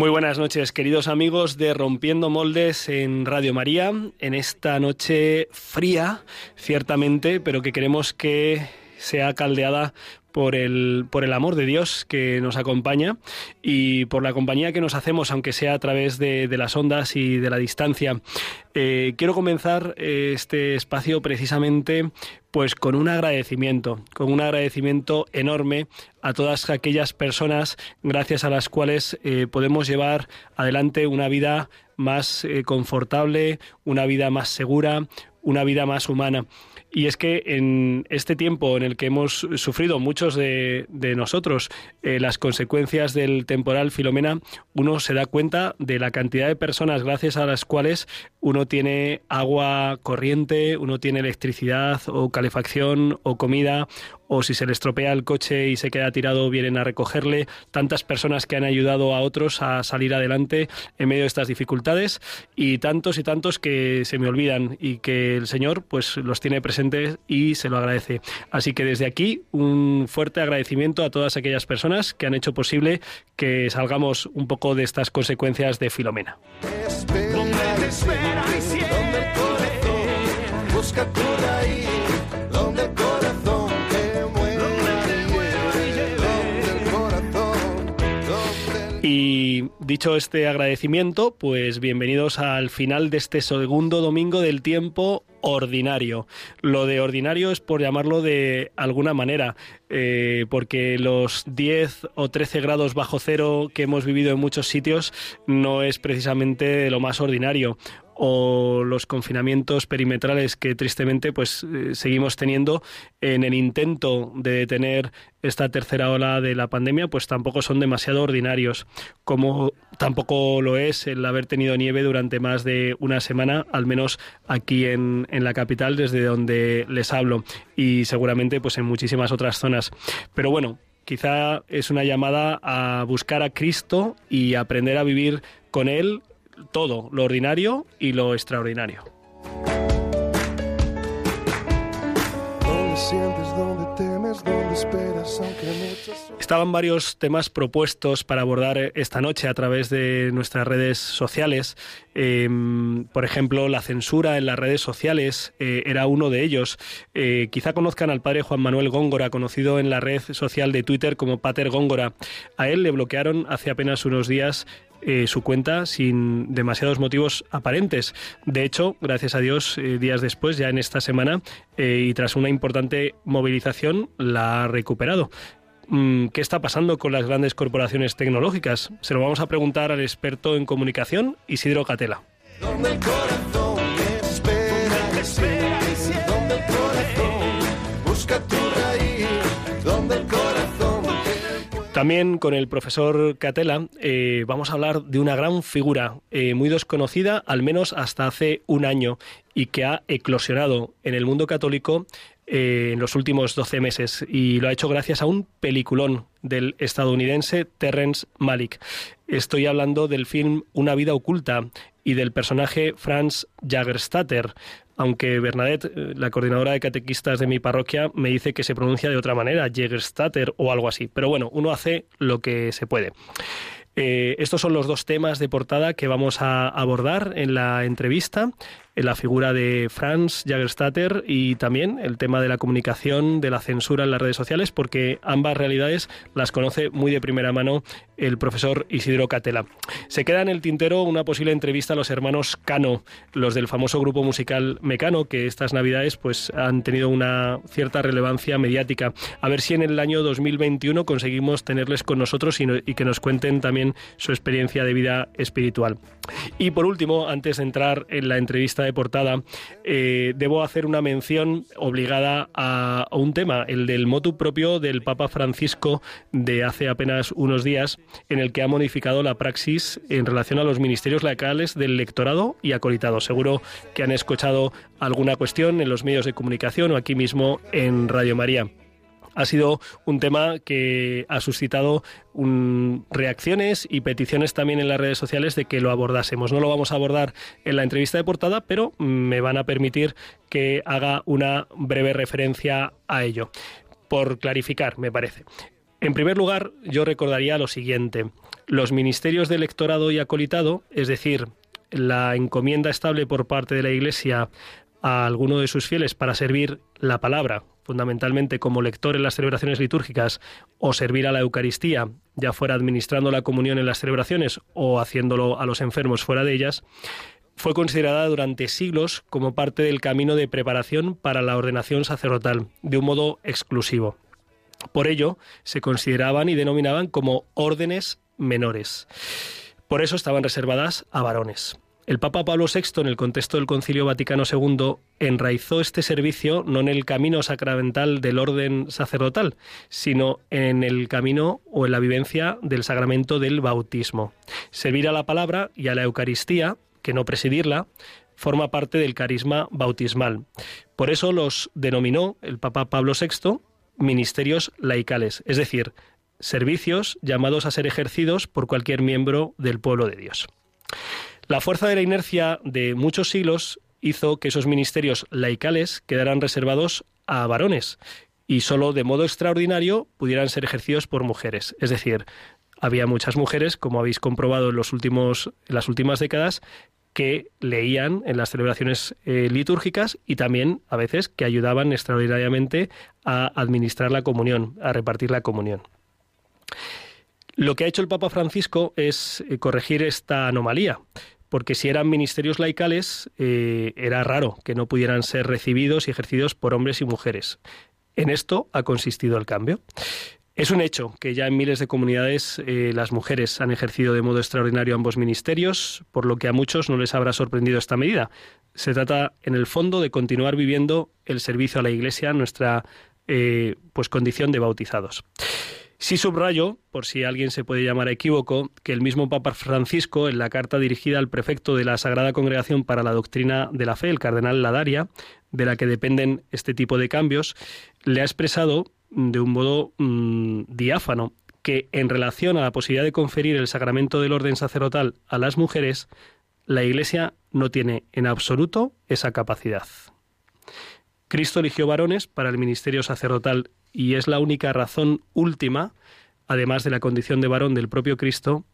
muy buenas noches, queridos amigos de Rompiendo Moldes en Radio María, en esta noche fría, ciertamente, pero que queremos que sea caldeada por el, por el amor de Dios que nos acompaña y por la compañía que nos hacemos, aunque sea a través de, las ondas y de la distancia. Eh, quiero comenzar eh, este espacio precisamente pues con un agradecimiento, con un agradecimiento enorme a todas aquellas personas gracias a las cuales eh, podemos llevar adelante una vida más confortable, una vida más segura, una vida más humana. Y es que en este tiempo en el que hemos sufrido muchos de, nosotros eh, las consecuencias del temporal Filomena, uno se da cuenta de la cantidad de personas gracias a las cuales uno tiene agua corriente, uno tiene electricidad o calefacción o comida o si se le estropea el coche y se queda tirado vienen a recogerle, tantas personas que han ayudado a otros a salir adelante en medio de estas dificultades y tantos y tantos que se me olvidan y que el Señor pues los tiene presentes y se lo agradece. Así que desde aquí un fuerte agradecimiento a todas aquellas personas que han hecho posible que salgamos un poco de estas consecuencias de Filomena. Y dicho este agradecimiento, pues bienvenidos al final de este segundo domingo del tiempo ordinario. Lo de ordinario es por llamarlo de alguna manera, eh, porque los 10 o 13 grados bajo cero que hemos vivido en muchos sitios no es precisamente lo más ordinario o los confinamientos perimetrales que tristemente pues eh, seguimos teniendo en el intento de detener esta tercera ola de la pandemia pues tampoco son demasiado ordinarios como tampoco lo es el haber tenido nieve durante más de una semana al menos aquí en, en la capital desde donde les hablo y seguramente pues en muchísimas otras zonas. Pero bueno quizá es una llamada a buscar a Cristo y aprender a vivir con Él todo, lo ordinario y lo extraordinario. Estaban varios temas propuestos para abordar esta noche a través de nuestras redes sociales. Em, por ejemplo, la censura en las redes sociales eh, era uno de ellos. Eh, quizá conozcan al padre Juan Manuel Góngora, conocido en la red social de Twitter como Pater Góngora. A él le bloquearon hace apenas unos días eh, su cuenta sin demasiados motivos aparentes. De hecho, gracias a Dios, eh, días después, ya en esta semana, eh, y tras una importante movilización, la ha recuperado. Mm, ¿Qué está pasando con las grandes corporaciones tecnológicas? Se lo vamos a preguntar al experto en comunicación, Isidro Catela. También con el profesor Catela eh, vamos a hablar de una gran figura eh, muy desconocida, al menos hasta hace un año, y que ha eclosionado en el mundo católico eh, en los últimos 12 meses y lo ha hecho gracias a un peliculón del estadounidense Terrence Malick. Estoy hablando del film Una vida oculta y del personaje Franz Jagerstatter, aunque Bernadette, eh, la coordinadora de catequistas de mi parroquia, me dice que se pronuncia de otra manera, Jägerstatter o algo así. Pero bueno, uno hace lo que se puede. Eh, estos son los dos temas de portada que vamos a abordar en la entrevista la figura de Franz Jagerstatter y también el tema de la comunicación, de la censura en las redes sociales, porque ambas realidades las conoce muy de primera mano el profesor Isidro Catela. Se queda en el tintero una posible entrevista a los hermanos Cano, los del famoso grupo musical Mecano, que estas navidades pues han tenido una cierta relevancia mediática. A ver si en el año 2021 conseguimos tenerles con nosotros y, que nos cuenten también su experiencia de vida espiritual. Y por último, antes de entrar en la entrevista de portada, eh, debo hacer una mención obligada a, un tema, el del motu propio del Papa Francisco de hace apenas unos días, en el que ha modificado la praxis en relación a los ministerios laicales del lectorado y acolitado. Seguro que han escuchado alguna cuestión en los medios de comunicación o aquí mismo en Radio María ha sido un tema que ha suscitado reacciones y peticiones también en las redes sociales de que lo abordásemos. No lo vamos a abordar en la entrevista de portada, pero me van a permitir que haga una breve referencia a ello. Por clarificar, me parece. En primer lugar, yo recordaría lo siguiente. Los ministerios de electorado y acolitado, es decir, la encomienda estable por parte de la Iglesia a alguno de sus fieles para servir la palabra, fundamentalmente como lector en las celebraciones litúrgicas, o servir a la Eucaristía, ya fuera administrando la comunión en las celebraciones o haciéndolo a los enfermos fuera de ellas, fue considerada durante siglos como parte del camino de preparación para la ordenación sacerdotal, de un modo exclusivo. Por ello, se consideraban y denominaban como órdenes menores. Por eso estaban reservadas a varones. El Papa Pablo VI, en el contexto del Concilio Vaticano II, enraizó este servicio no en el camino sacramental del orden sacerdotal, sino en el camino o en la vivencia del sacramento del bautismo. Servir a la palabra y a la Eucaristía, que no presidirla, forma parte del carisma bautismal. Por eso los denominó el Papa Pablo VI ministerios laicales, es decir, servicios llamados a ser ejercidos por cualquier miembro del pueblo de Dios. La fuerza de la inercia de muchos siglos hizo que esos ministerios laicales quedaran reservados a varones y solo de modo extraordinario pudieran ser ejercidos por mujeres. Es decir, había muchas mujeres, como habéis comprobado en, las últimas décadas, que leían en las celebraciones eh, litúrgicas y también a veces que ayudaban extraordinariamente a administrar la comunión, a repartir la comunión. Lo que ha hecho el Papa Francisco es eh, corregir esta anomalía porque si eran ministerios laicales eh, era raro que no pudieran ser recibidos y ejercidos por hombres y mujeres. En esto ha consistido el cambio. Es un hecho que ya en miles de comunidades eh, las mujeres han ejercido de modo extraordinario ambos ministerios, por lo que a muchos no les habrá sorprendido esta medida. Se trata, en el fondo, de continuar viviendo el servicio a la Iglesia, nuestra eh, pues condición de bautizados. Sí subrayo, por si alguien se puede llamar equívoco, que el mismo Papa Francisco, en la carta dirigida al prefecto de la Sagrada Congregación para la Doctrina de la Fe, el cardenal Ladaria, de la que dependen este tipo de cambios, le ha expresado de un modo mm, diáfano que en relación a la posibilidad de conferir el sacramento del orden sacerdotal a las mujeres, la Iglesia no tiene en absoluto esa capacidad. Cristo eligió varones para el ministerio sacerdotal y es la única razón última, además de la condición de varón del propio Cristo,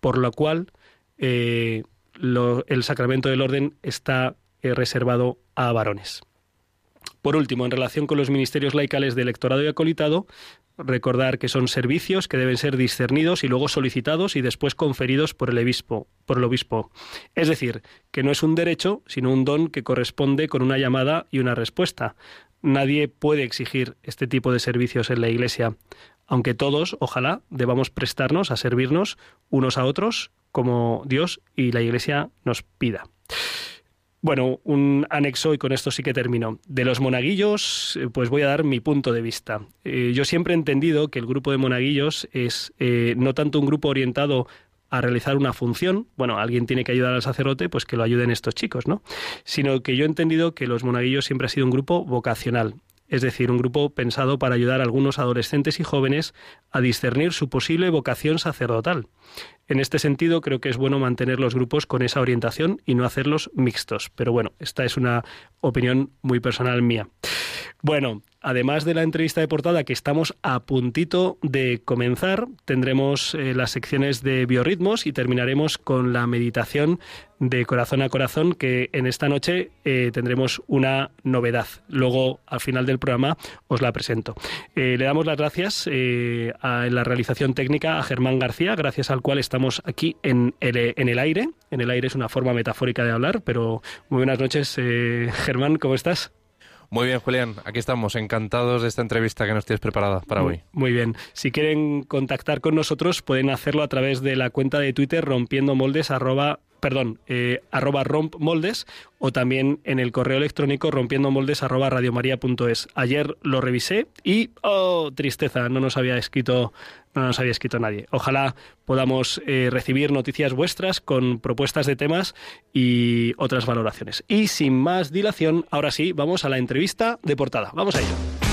por la cual eh, el sacramento del orden está eh, reservado a varones. Por último, en relación con los ministerios laicales de electorado y acolitado, recordar que son servicios que deben ser discernidos y luego solicitados y después conferidos por el obispo, por el obispo. Es decir, que no es un derecho, sino un don que corresponde con una llamada y una respuesta. Nadie puede exigir este tipo de servicios en la Iglesia, aunque todos, ojalá, debamos prestarnos a servirnos unos a otros como Dios y la Iglesia nos pida. Bueno, un anexo y con esto sí que termino. De los monaguillos, eh, pues voy a dar mi punto de vista. Eh, yo siempre he entendido que el grupo de monaguillos es eh, no tanto un grupo orientado a realizar una función, bueno, alguien tiene que ayudar al sacerdote, pues que lo ayuden estos chicos, ¿no? Sino que yo he entendido que los monaguillos siempre ha sido un grupo vocacional, es decir, un grupo pensado para ayudar a algunos adolescentes y jóvenes a discernir su posible vocación sacerdotal. En este sentido, creo que es bueno mantener los grupos con esa orientación y no hacerlos mixtos. Pero bueno, esta es una opinión muy personal mía. Bueno, además de la entrevista de portada que estamos a puntito de comenzar, tendremos eh, las secciones de biorritmos y terminaremos con la meditación de corazón a corazón que en esta noche eh, tendremos una novedad. Luego, al final del programa, os la presento. Eh, le damos las gracias a, la realización técnica a Germán García, gracias al cual estamos aquí en el, en el aire. En el aire es una forma metafórica de hablar, pero muy buenas noches, Germán, ¿cómo estás? Muy bien, Julián, aquí estamos, encantados de esta entrevista que nos tienes preparada para hoy. Muy bien, si quieren contactar con nosotros pueden hacerlo a través de la cuenta de Twitter rompiendo moldes arroba perdón, eh, arroba rompmoldes o también en el correo electrónico rompiendomoldes arroba radiomaria.es. Ayer lo revisé y, oh, tristeza, no nos había escrito no nos había escrito nadie. Ojalá podamos eh, recibir noticias vuestras con propuestas de temas y otras valoraciones. Y sin más dilación, ahora sí, vamos a la entrevista de portada. Vamos a ello.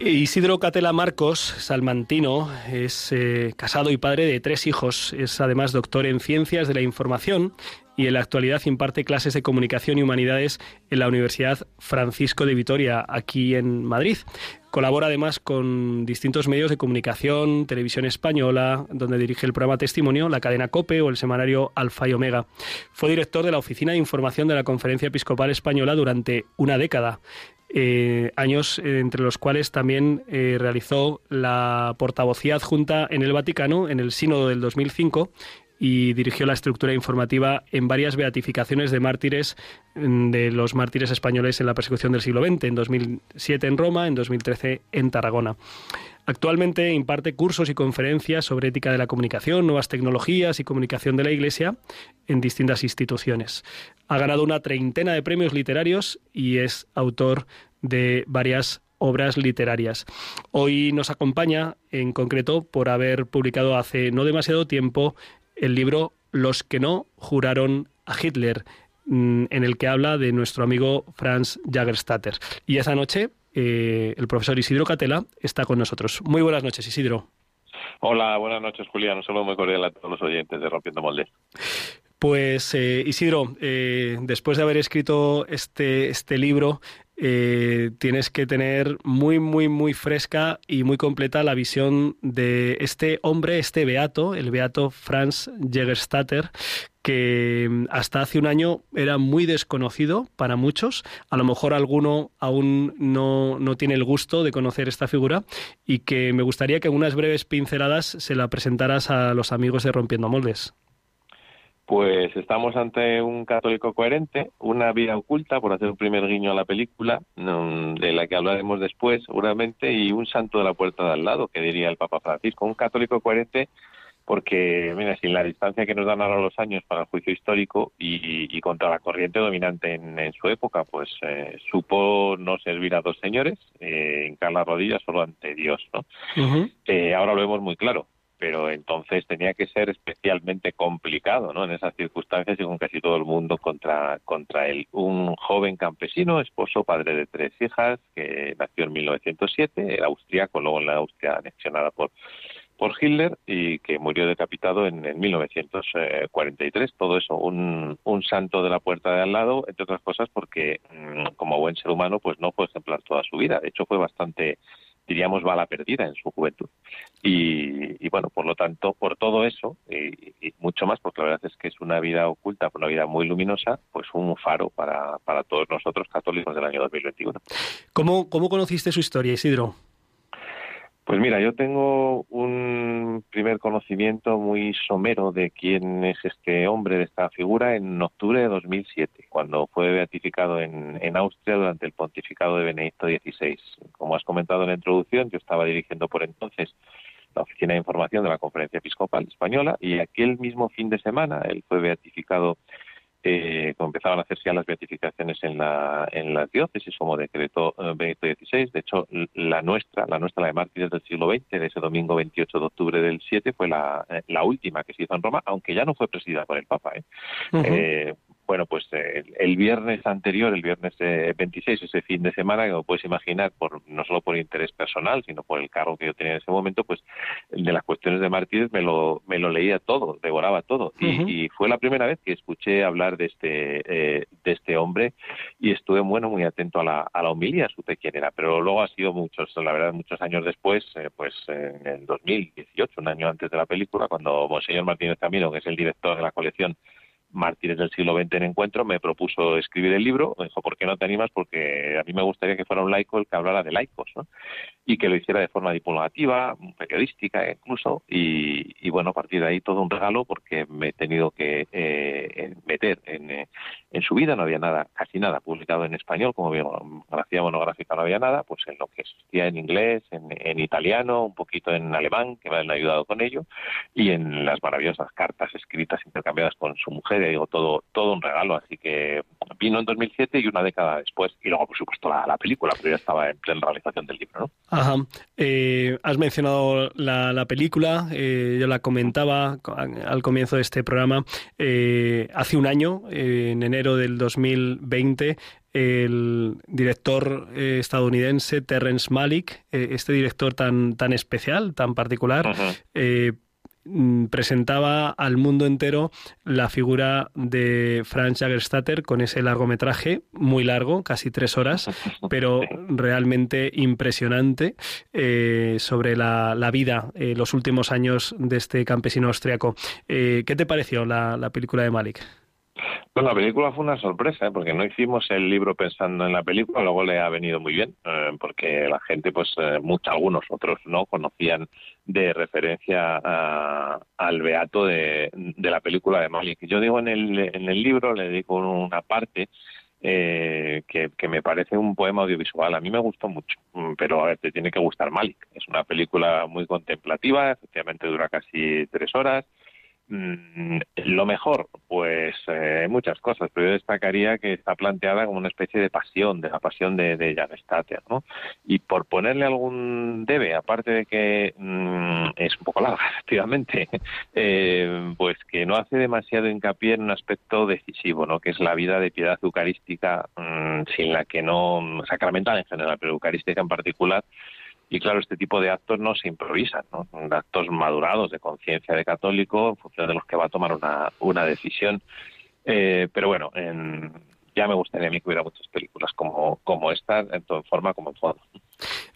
Isidro Catela Marcos, salmantino, es eh, casado y padre de tres hijos. Es además doctor en Ciencias de la Información y en la actualidad imparte clases de Comunicación y Humanidades en la Universidad Francisco de Vitoria, aquí en Madrid. Colabora además con distintos medios de comunicación, televisión española, donde dirige el programa Testimonio, la cadena COPE o el semanario Alfa y Omega. Fue director de la Oficina de Información de la Conferencia Episcopal Española durante una década. Eh, años entre los cuales también eh, realizó la portavocía adjunta en el Vaticano en el Sínodo del 2005 y dirigió la estructura informativa en varias beatificaciones de mártires mm, de los mártires españoles en la persecución del siglo XX, en 2007 en Roma, en 2013 en Tarragona. Actualmente imparte cursos y conferencias sobre ética de la comunicación, nuevas tecnologías y comunicación de la Iglesia en distintas instituciones. Ha ganado una treintena de premios literarios y es autor de varias obras literarias. Hoy nos acompaña en concreto por haber publicado hace no demasiado tiempo el libro Los que no juraron a Hitler, mm, en el que habla de nuestro amigo Franz Jagerstatter. Y esa noche eh, el profesor Isidro Catela está con nosotros. Muy buenas noches, Isidro. Hola, buenas noches, Julián. Un saludo muy cordial a todos los oyentes de Rompiendo Moldes. Pues eh, Isidro, eh, después de haber escrito este, este libro, eh, tienes que tener muy, muy, muy fresca y muy completa la visión de este hombre, este beato, el beato Franz Jägerstatter, que mm, hasta hace un año era muy desconocido para muchos. A lo mejor alguno aún no, no tiene el gusto de conocer esta figura y que me gustaría que unas breves pinceladas se la presentaras a los amigos de Rompiendo Moldes. Pues estamos ante un católico coherente, una vida oculta, por hacer un primer guiño a la película, de la que hablaremos después seguramente, y un santo de la puerta de al lado, que diría el Papa Francisco. Un católico coherente porque, mira, sin la distancia que nos dan ahora los años para el juicio histórico y, contra la corriente dominante en, su época, pues eh, supo no servir a dos señores, eh, hincar las rodillas solo ante Dios, ¿no? Eh, ahora lo vemos muy claro pero entonces tenía que ser especialmente complicado, ¿no? En esas circunstancias y con casi todo el mundo contra contra él. Un joven campesino, esposo, padre de tres hijas, que nació en 1907, era austriaco, luego en la Austria anexionada por por Hitler y que murió decapitado en, 1943. Todo eso, un, un, santo de la puerta de al lado, entre otras cosas porque mm, como buen ser humano pues no fue ejemplar toda su vida. De hecho fue bastante diríamos, bala perdida en su juventud. Y, bueno, por lo tanto, por todo eso y, mucho más, porque la verdad es que es una vida oculta, una vida muy luminosa, pues un faro para, para todos nosotros católicos del año 2021. ¿Cómo, cómo conociste su historia, Isidro? Pues mira, yo tengo un primer conocimiento muy somero de quién es este hombre, de esta figura, en octubre de 2007, cuando fue beatificado en, en Austria durante el pontificado de Benedicto XVI. Como has comentado en la introducción, yo estaba dirigiendo por entonces la Oficina de Información de la Conferencia Episcopal Española y aquel mismo fin de semana él fue beatificado eh, empezaban a hacerse ya las beatificaciones en la en las diócesis como decretó eh, Benedicto XVI. De hecho, la nuestra, la nuestra, la de mártires del siglo XX, de ese domingo 28 de octubre del 7, fue la, eh, la última que se hizo en Roma, aunque ya no fue presidida por el Papa. ¿eh? eh bueno, pues el viernes anterior, el viernes 26, ese fin de semana, como puedes imaginar, por, no solo por interés personal, sino por el cargo que yo tenía en ese momento, pues de las cuestiones de mártires me lo, me lo leía todo, devoraba todo. y, fue la primera vez que escuché hablar de este, eh, de este hombre y estuve bueno, muy atento a la, a la homilía, supe quién era. Pero luego ha sido muchos, la verdad, muchos años después, eh, pues en el 2018, un año antes de la película, cuando Monseñor Martínez Camino, que es el director de la colección, Mártires del siglo XX en encuentro, me propuso escribir el libro. Me dijo, ¿por qué no te animas? Porque a mí me gustaría que fuera un laico el que hablara de laicos, ¿no? Y que lo hiciera de forma divulgativa, periodística incluso. Y, bueno, a partir de ahí todo un regalo porque me he tenido que eh, meter en, eh, en, su vida. No había nada, casi nada publicado en español, como biografía monográfica no había nada, pues en lo que existía en inglés, en, en italiano, un poquito en alemán, que me han ayudado con ello, y en las maravillosas cartas escritas intercambiadas con su mujer digo, todo, todo un regalo. Así que vino en 2007 y una década después. Y luego, por supuesto, la, película, pero ya estaba en plena realización del libro, ¿no? Ajá. Eh, has mencionado la, película, eh, yo la comentaba al comienzo de este programa. Eh, hace un año, en enero del 2020, el director estadounidense Terrence Malick, este director tan, tan especial, tan particular, Mm, presentaba al mundo entero la figura de Franz Jagerstatter con ese largometraje, muy largo, casi tres horas, pero realmente impresionante eh, sobre la, vida, eh, los últimos años de este campesino austriaco. Eh, ¿Qué te pareció la, la película de Malik? Pues la película fue una sorpresa, ¿eh? porque no hicimos el libro pensando en la película, luego le ha venido muy bien, eh, porque la gente, pues eh, muchos, algunos otros no conocían de referencia al beato de, la película de Malik. Yo digo en el, en el libro, le digo una parte que, que, me parece un poema audiovisual. A mí me gustó mucho, mm, pero a ver, te tiene que gustar Malik. Es una película muy contemplativa, efectivamente dura casi tres horas lo mejor, pues eh, muchas cosas, pero yo destacaría que está planteada como una especie de pasión, de la pasión de, de Jan Stater, ¿no? Y por ponerle algún debe, aparte de que mm, es un poco larga, efectivamente, eh, pues que no hace demasiado hincapié en un aspecto decisivo, ¿no? Que es la vida de piedad eucarística, mm, sin la que no, sacramental en general, pero eucarística en particular, y claro, este tipo de actos no se improvisan, ¿no? Son actos madurados de conciencia de católico en función de los que va a tomar una, una decisión. Eh, pero bueno, ya me gustaría a mí que hubiera muchas películas como, como esta, en forma como en fondo.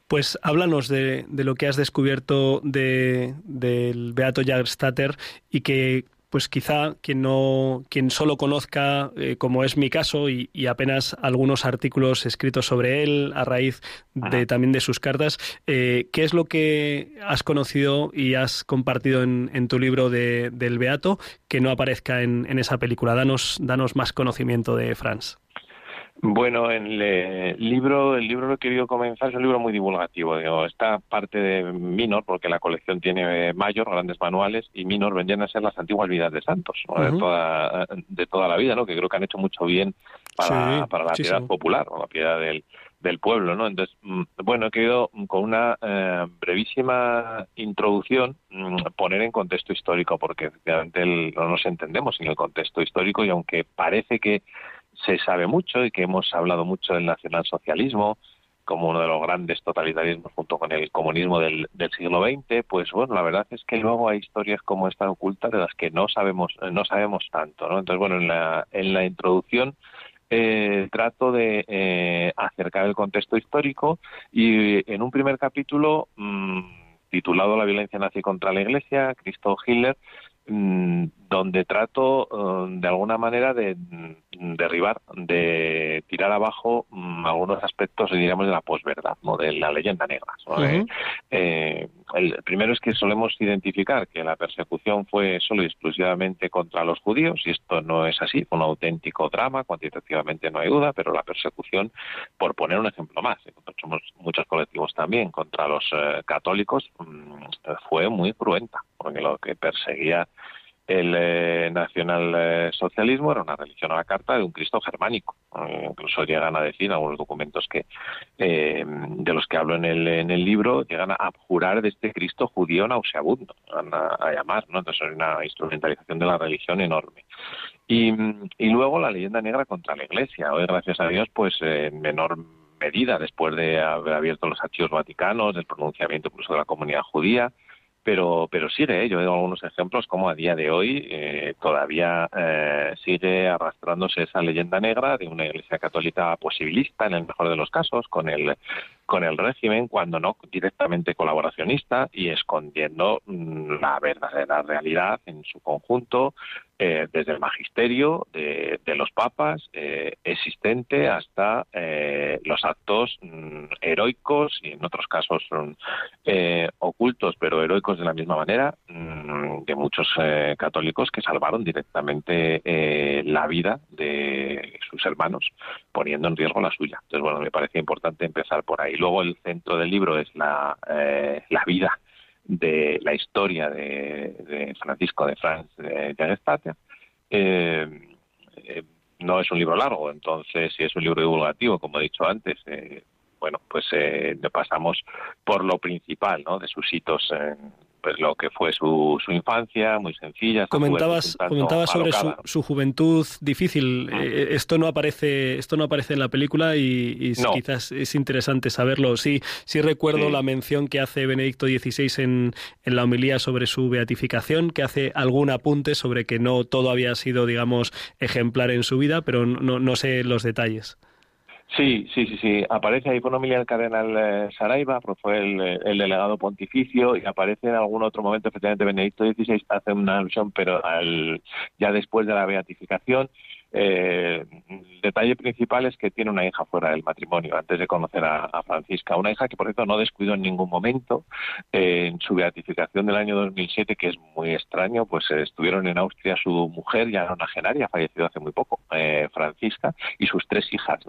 Pues háblanos de, de, lo que has descubierto de, del Beato Jagerstatter y que pues quizá quien no, quien solo conozca, eh, como es mi caso, y, apenas algunos artículos escritos sobre él a raíz de también de sus cartas, eh, ¿qué es lo que has conocido y has compartido en, tu libro de, del Beato que no aparezca en, en esa película? Danos, danos más conocimiento de Franz. Bueno, el libro, el libro lo he querido comenzar, es un libro muy divulgativo. Digo, esta parte de Minor, porque la colección tiene Mayor, grandes manuales, y Minor vendrían a ser las antiguas vidas de santos, de, toda, de toda la vida, ¿no? que creo que han hecho mucho bien para, para la piedad popular, o la piedad del, del pueblo, ¿no? Entonces, mm, bueno, he querido mm, con una eh, brevísima introducción mm, poner en contexto histórico, porque efectivamente no nos entendemos en el contexto histórico y aunque parece que se sabe mucho y que hemos hablado mucho del nacionalsocialismo como uno de los grandes totalitarismos junto con el comunismo del, siglo XX, pues bueno, la verdad es que luego hay historias como esta oculta de las que no sabemos no sabemos tanto, ¿no? Entonces, bueno, en la, en la introducción eh, trato de eh, acercar el contexto histórico y en un primer capítulo mm, titulado La violencia nazi contra la Iglesia, Cristo Hitler, donde trato eh, de alguna manera de mm, derribar, de tirar abajo mm, algunos aspectos, diríamos, de la posverdad, ¿no? de la leyenda negra. Eh, eh, el primero es que solemos identificar que la persecución fue solo y exclusivamente contra los judíos, y esto no es así, fue un auténtico drama, cuantitativamente no hay duda, pero la persecución, por poner un ejemplo más, somos muchos colectivos también, contra los católicos, mm, fue muy cruenta, porque lo que perseguía el eh, nacionalsocialismo era una religión a la carta de un Cristo germánico. Eh, incluso llegan a decir algunos documentos que eh, de los que hablo en el, en el libro, llegan a abjurar de este Cristo judío nauseabundo, a, a llamar, ¿no? Entonces es una instrumentalización de la religión enorme. Y, y luego la leyenda negra contra la Iglesia. Hoy, gracias a Dios, pues en menor medida, después de haber abierto los archivos vaticanos, del pronunciamiento incluso de la comunidad judía, pero, pero sigue. ¿eh? Yo veo algunos ejemplos como a día de hoy eh, todavía eh, sigue arrastrándose esa leyenda negra de una Iglesia católica posibilista, en el mejor de los casos, con el con el régimen, cuando no directamente colaboracionista y escondiendo mm, la verdadera realidad en su conjunto, eh, desde el magisterio de, los papas eh, existente hasta eh, los actos mm, heroicos y en otros casos son ocultos pero heroicos de la misma manera mm, de muchos católicos que salvaron directamente la vida de sus hermanos poniendo en riesgo la suya. Entonces bueno me parece importante empezar por ahí. Luego el centro del libro es la, la vida de la historia de, Francisco de Franz de eh, eh, no es un libro largo, entonces si es un libro divulgativo, como he dicho antes, eh, bueno, pues eh, pasamos por lo principal, ¿no? De sus hitos pues lo que fue su, su infancia, muy sencilla. Comentabas, comentabas sobre su, juventud difícil. Mm. Eh, esto no aparece, esto no aparece en la película y, quizás es interesante saberlo. Sí, sí recuerdo la mención que hace Benedicto XVI en, en la homilía sobre su beatificación, que hace algún apunte sobre que no todo había sido, digamos, ejemplar en su vida, pero no, no sé los detalles. Sí, sí, sí, sí. Aparece ahí con el cardenal eh, Saraiva, pues fue eh, el, delegado pontificio, y aparece en algún otro momento, efectivamente, Benedicto XVI hace una alusión, pero al, ya después de la beatificación, eh, el detalle principal es que tiene una hija fuera del matrimonio, antes de conocer a, Francisca. Una hija que, por cierto, no descuidó en ningún momento. Eh, en su beatificación del año 2007, que es muy extraño, pues eh, estuvieron en Austria su mujer, ya nonagenaria, fallecido hace muy poco, Francisca, y sus tres hijas.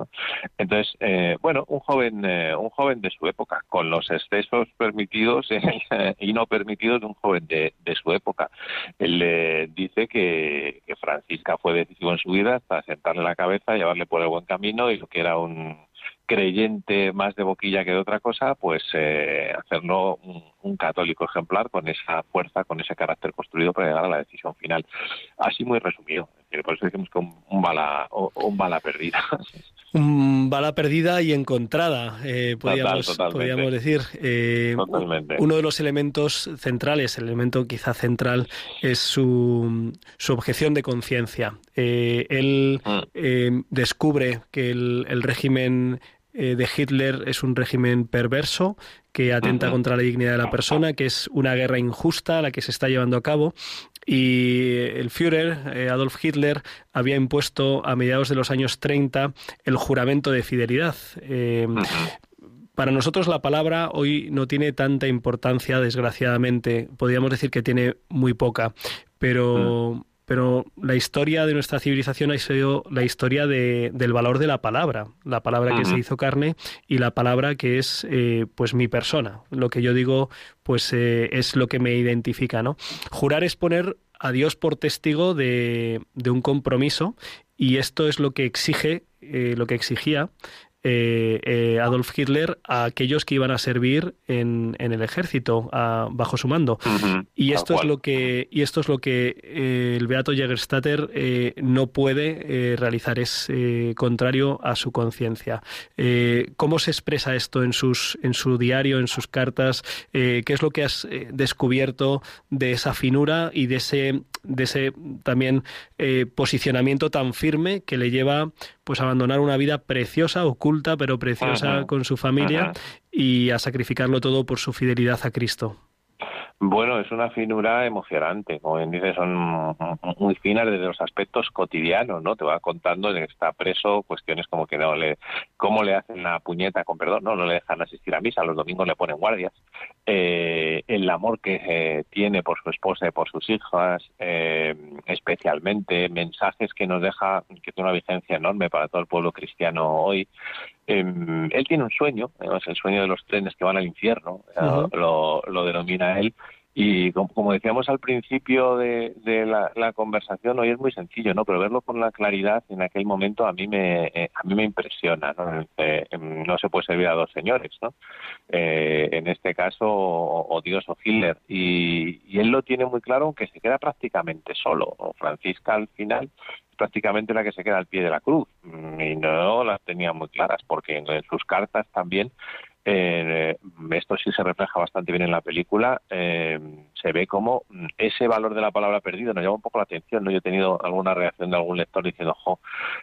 Entonces, bueno, un joven, un joven de su época, con los excesos permitidos y no permitidos de un joven de, su época. Él dice que Francisca fue decisivo en su vida hasta sentarle la cabeza, llevarle por el buen camino y lo que era un creyente más de boquilla que de otra cosa, pues eh, hacerlo un, católico ejemplar con esa fuerza, con ese carácter construido para llegar a la decisión final. Así muy resumido. Por eso decimos que un, bala, un bala perdida. Un bala perdida y encontrada, eh, podríamos, decir. Eh, uno de los elementos centrales, el elemento quizá central, es su, su objeción de conciencia. Eh, él mm. descubre que el, el régimen de Hitler es un régimen perverso que atenta contra la dignidad de la persona, que es una guerra injusta la que se está llevando a cabo y el Führer, eh, Adolf Hitler, había impuesto a mediados de los años 30 el juramento de fidelidad. Eh, para nosotros la palabra hoy no tiene tanta importancia, desgraciadamente. Podríamos decir que tiene muy poca, pero... Pero la historia de nuestra civilización ha sido la historia de, del valor de la palabra, la palabra que se hizo carne y la palabra que es eh, pues mi persona. Lo que yo digo pues eh, es lo que me identifica, ¿no? Jurar es poner a Dios por testigo de, de un compromiso y esto es lo que exige, eh, lo que exigía eh, eh, Adolf Hitler a aquellos que iban a servir en, el ejército bajo su mando. y esto es lo que y esto es lo que eh, el beato Jägerstatter no puede realizar, es contrario a su conciencia. ¿Cómo se expresa esto en sus en su diario, en sus cartas? ¿Qué es lo que has descubierto de esa finura y de ese de ese también posicionamiento tan firme que le lleva pues abandonar una vida preciosa, oculta, pero preciosa con su familia y a sacrificarlo todo por su fidelidad a Cristo. Bueno, es una finura emocionante, como bien dices, son muy finas desde los aspectos cotidianos, ¿no? Te va contando que está preso, cuestiones como que no le, cómo le hacen la puñeta, con perdón, no, no le dejan asistir a misa, los domingos le ponen guardias, eh, el amor que eh, tiene por su esposa y por sus hijas, eh, especialmente, mensajes que nos deja, que tiene una vigencia enorme para todo el pueblo cristiano hoy, Em, él tiene un sueño, es el sueño de los trenes que van al infierno, eh, lo, denomina él, y como, decíamos al principio de, la, conversación, hoy es muy sencillo, ¿no? Pero verlo con la claridad en aquel momento a mí me, eh, a mí me impresiona, ¿no? Eh, em, no se puede servir a dos señores, ¿no? en este caso, o, Dios o Hitler. Y, y, él lo tiene muy claro, aunque se queda prácticamente solo. Francisca al final prácticamente la que se queda al pie de la cruz mm, y no las tenía muy claras porque en sus cartas también Eh, esto sí se refleja bastante bien en la película. Eh, se ve como ese valor de la palabra perdido nos llama un poco la atención. ¿no? Yo he tenido alguna reacción de algún lector diciendo, ojo,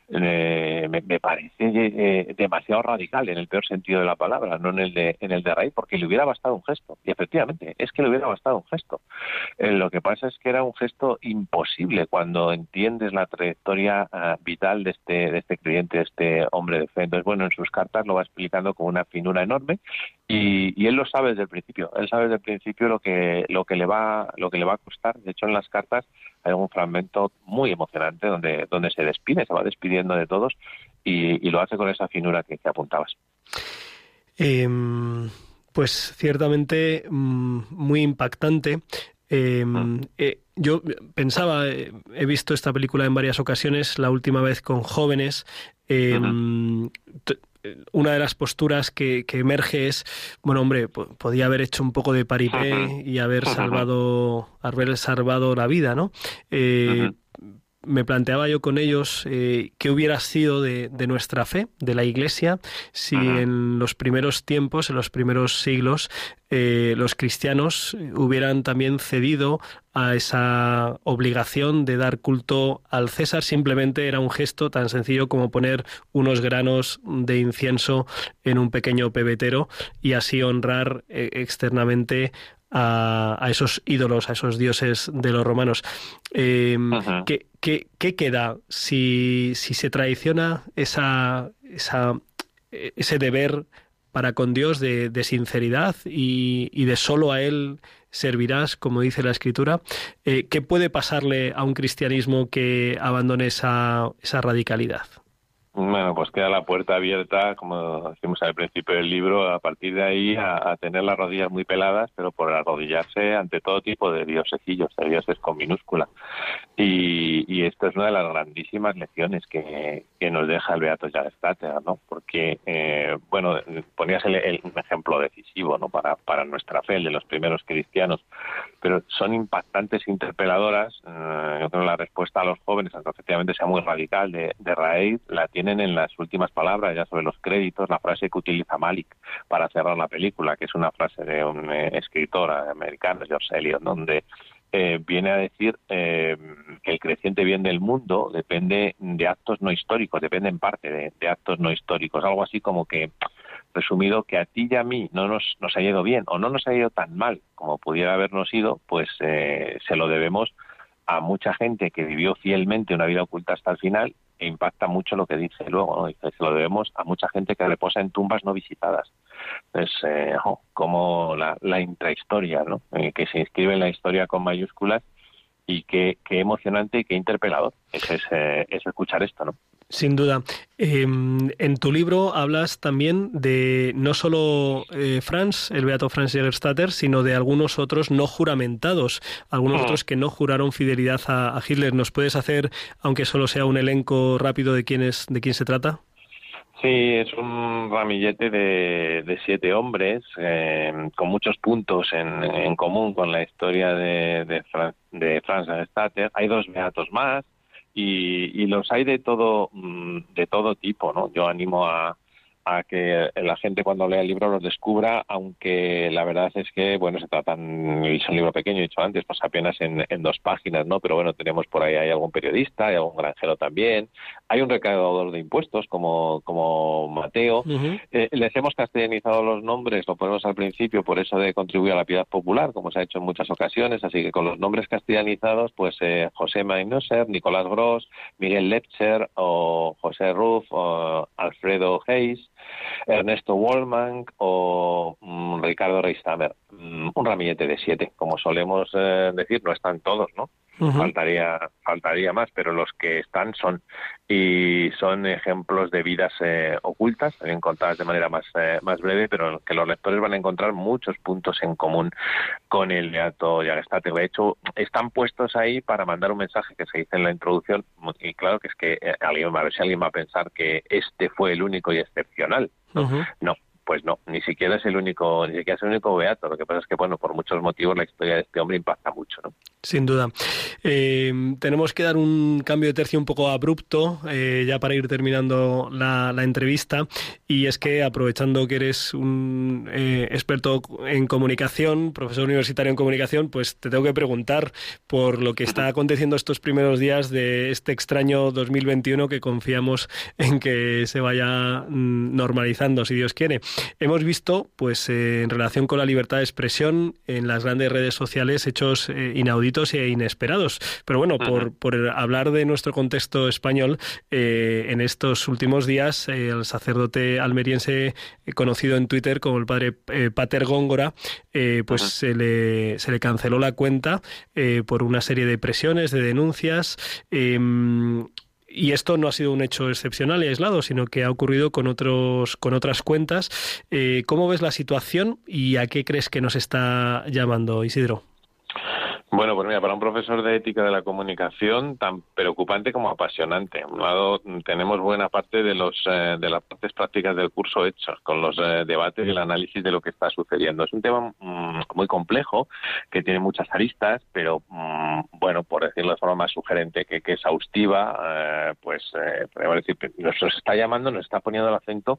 me, me, parece demasiado radical en el peor sentido de la palabra, no en el de, en el de raíz, porque le hubiera bastado un gesto. Y efectivamente, es que le hubiera bastado un gesto. lo que pasa es que era un gesto imposible cuando entiendes la trayectoria vital de este, de este creyente, de este hombre de fe. Entonces, bueno, en sus cartas lo va explicando con una finura enorme y, él lo sabe desde el principio. Él sabe desde el principio lo que, lo que le va, lo que le va a costar. De hecho, en las cartas hay un fragmento muy emocionante donde, donde se despide, se va despidiendo de todos y, lo hace con esa finura que, apuntabas. Em, pues ciertamente mm, muy impactante. Em, ah. eh, yo pensaba, eh, he visto esta película en varias ocasiones, la última vez con jóvenes. Em, una de las posturas que, emerge es, bueno, hombre, podía haber hecho un poco de paripé y haber salvado, haber salvado la vida, ¿no? Eh, me planteaba yo con ellos eh, qué hubiera sido de, nuestra fe, de la Iglesia, si en los primeros tiempos, en los primeros siglos, eh, los cristianos hubieran también cedido a esa obligación de dar culto al César. Simplemente era un gesto tan sencillo como poner unos granos de incienso en un pequeño pebetero y así honrar eh, externamente a, esos ídolos, a esos dioses de los romanos. Em, ¿qué, qué, queda si, si se traiciona esa, esa, ese deber para con Dios de, de sinceridad y, y, de solo a Él servirás, como dice la Escritura? Eh, ¿Qué puede pasarle a un cristianismo que abandone esa, esa radicalidad? Bueno, pues queda la puerta abierta, como decimos al principio del libro, a partir de ahí a, tener las rodillas muy peladas, pero por arrodillarse ante todo tipo de diosecillos, de dioses con minúscula. Y, y esto es una de las grandísimas lecciones que, que nos deja el Beato Jagstater, ¿no? Porque, eh, bueno, ponías el, ejemplo decisivo, ¿no? Para, para nuestra fe, el de los primeros cristianos, pero son impactantes, interpeladoras. Eh, yo creo que la respuesta a los jóvenes, aunque efectivamente sea muy radical, de, de raíz, la tiene tienen en las últimas palabras, ya sobre los créditos, la frase que utiliza Malik para cerrar la película, que es una frase de un eh, escritor americano, George Eliot, donde eh, viene a decir eh, que el creciente bien del mundo depende de actos no históricos, depende en parte de, actos no históricos, algo así como que resumido que a ti y a mí no nos, nos ha ido bien o no nos ha ido tan mal como pudiera habernos ido, pues se lo debemos a mucha gente que vivió fielmente una vida oculta hasta el final impacta mucho lo que dice luego, ¿no? Dice, lo debemos a mucha gente que reposa en tumbas no visitadas. Entonces, eh, como la, la intrahistoria, ¿no? Eh, que se inscribe en la historia con mayúsculas y qué, emocionante y qué interpelador es, es escuchar esto, ¿no? Sin duda. Em, en tu libro hablas también de no solo eh, Franz, el beato Franz Jägerstatter, sino de algunos otros no juramentados, algunos otros que no juraron fidelidad a, Hitler. ¿Nos puedes hacer, aunque solo sea un elenco rápido de quién, es, de quién se trata? Sí, es un ramillete de, siete hombres em, con muchos puntos en, común con la historia de, de, de Franz Jägerstatter. Hay dos beatos más, y, y los hay de todo mm, de todo tipo no yo animo a, a que la gente cuando lea el libro los descubra, aunque la verdad es que, bueno, se tratan, es un libro pequeño, he dicho antes, pues apenas en, en, dos páginas, ¿no? Pero bueno, tenemos por ahí, hay algún periodista, hay algún granjero también, hay un recaudador de impuestos como, como Mateo. Eh, les hemos castellanizado los nombres, lo ponemos al principio, por eso de contribuir a la piedad popular, como se ha hecho en muchas ocasiones, así que con los nombres castellanizados, pues eh, José Mainoser, Nicolás Gross, Miguel Lepcher, o José Ruff, o Alfredo Hayes, Ernesto Wallman o mm, Ricardo Reistamer. Mm, un ramillete de siete, como solemos eh, decir, no están todos, ¿no? Faltaría faltaría más pero los que están son y son ejemplos de vidas eh, ocultas encontradas de manera más eh, más breve pero que los lectores van a encontrar muchos puntos en común con el Beato Yagastate de hecho están puestos ahí para mandar un mensaje que se dice en la introducción y claro que es que eh, alguien a ver si alguien va a pensar que este fue el único y excepcional no pues no, ni siquiera es el único, ni siquiera es el único beato. Lo que pasa es que, bueno, por muchos motivos la historia de este hombre impacta mucho, ¿no? Sin duda. Eh, tenemos que dar un cambio de tercio un poco abrupto eh, ya para ir terminando la, entrevista y es que aprovechando que eres un eh, experto en comunicación, profesor universitario en comunicación, pues te tengo que preguntar por lo que está aconteciendo estos primeros días de este extraño 2021 que confiamos en que se vaya mm, normalizando, si Dios quiere. Hemos visto, pues en relación con la libertad de expresión en las grandes redes sociales, hechos inauditos e inesperados. Pero bueno, por, por, hablar de nuestro contexto español, eh, en estos últimos días el sacerdote almeriense eh, conocido en Twitter como el padre eh, Pater Góngora, pues se, le, se le canceló la cuenta por una serie de presiones, de denuncias. Y esto no ha sido un hecho excepcional y aislado, sino que ha ocurrido con otros con otras cuentas. ¿Cómo ves la situación y a qué crees que nos está llamando Isidro? Bueno, pues mira, para un profesor de ética de la comunicación, tan preocupante como apasionante. un lado, tenemos buena parte de los eh, de las partes prácticas del curso hechos, con los eh, debates y el análisis de lo que está sucediendo. Es un tema mm, muy complejo, que tiene muchas aristas, pero mm, bueno, por decirlo de forma más sugerente que, que exhaustiva, eh, pues podemos decir, nos está llamando, nos está poniendo el acento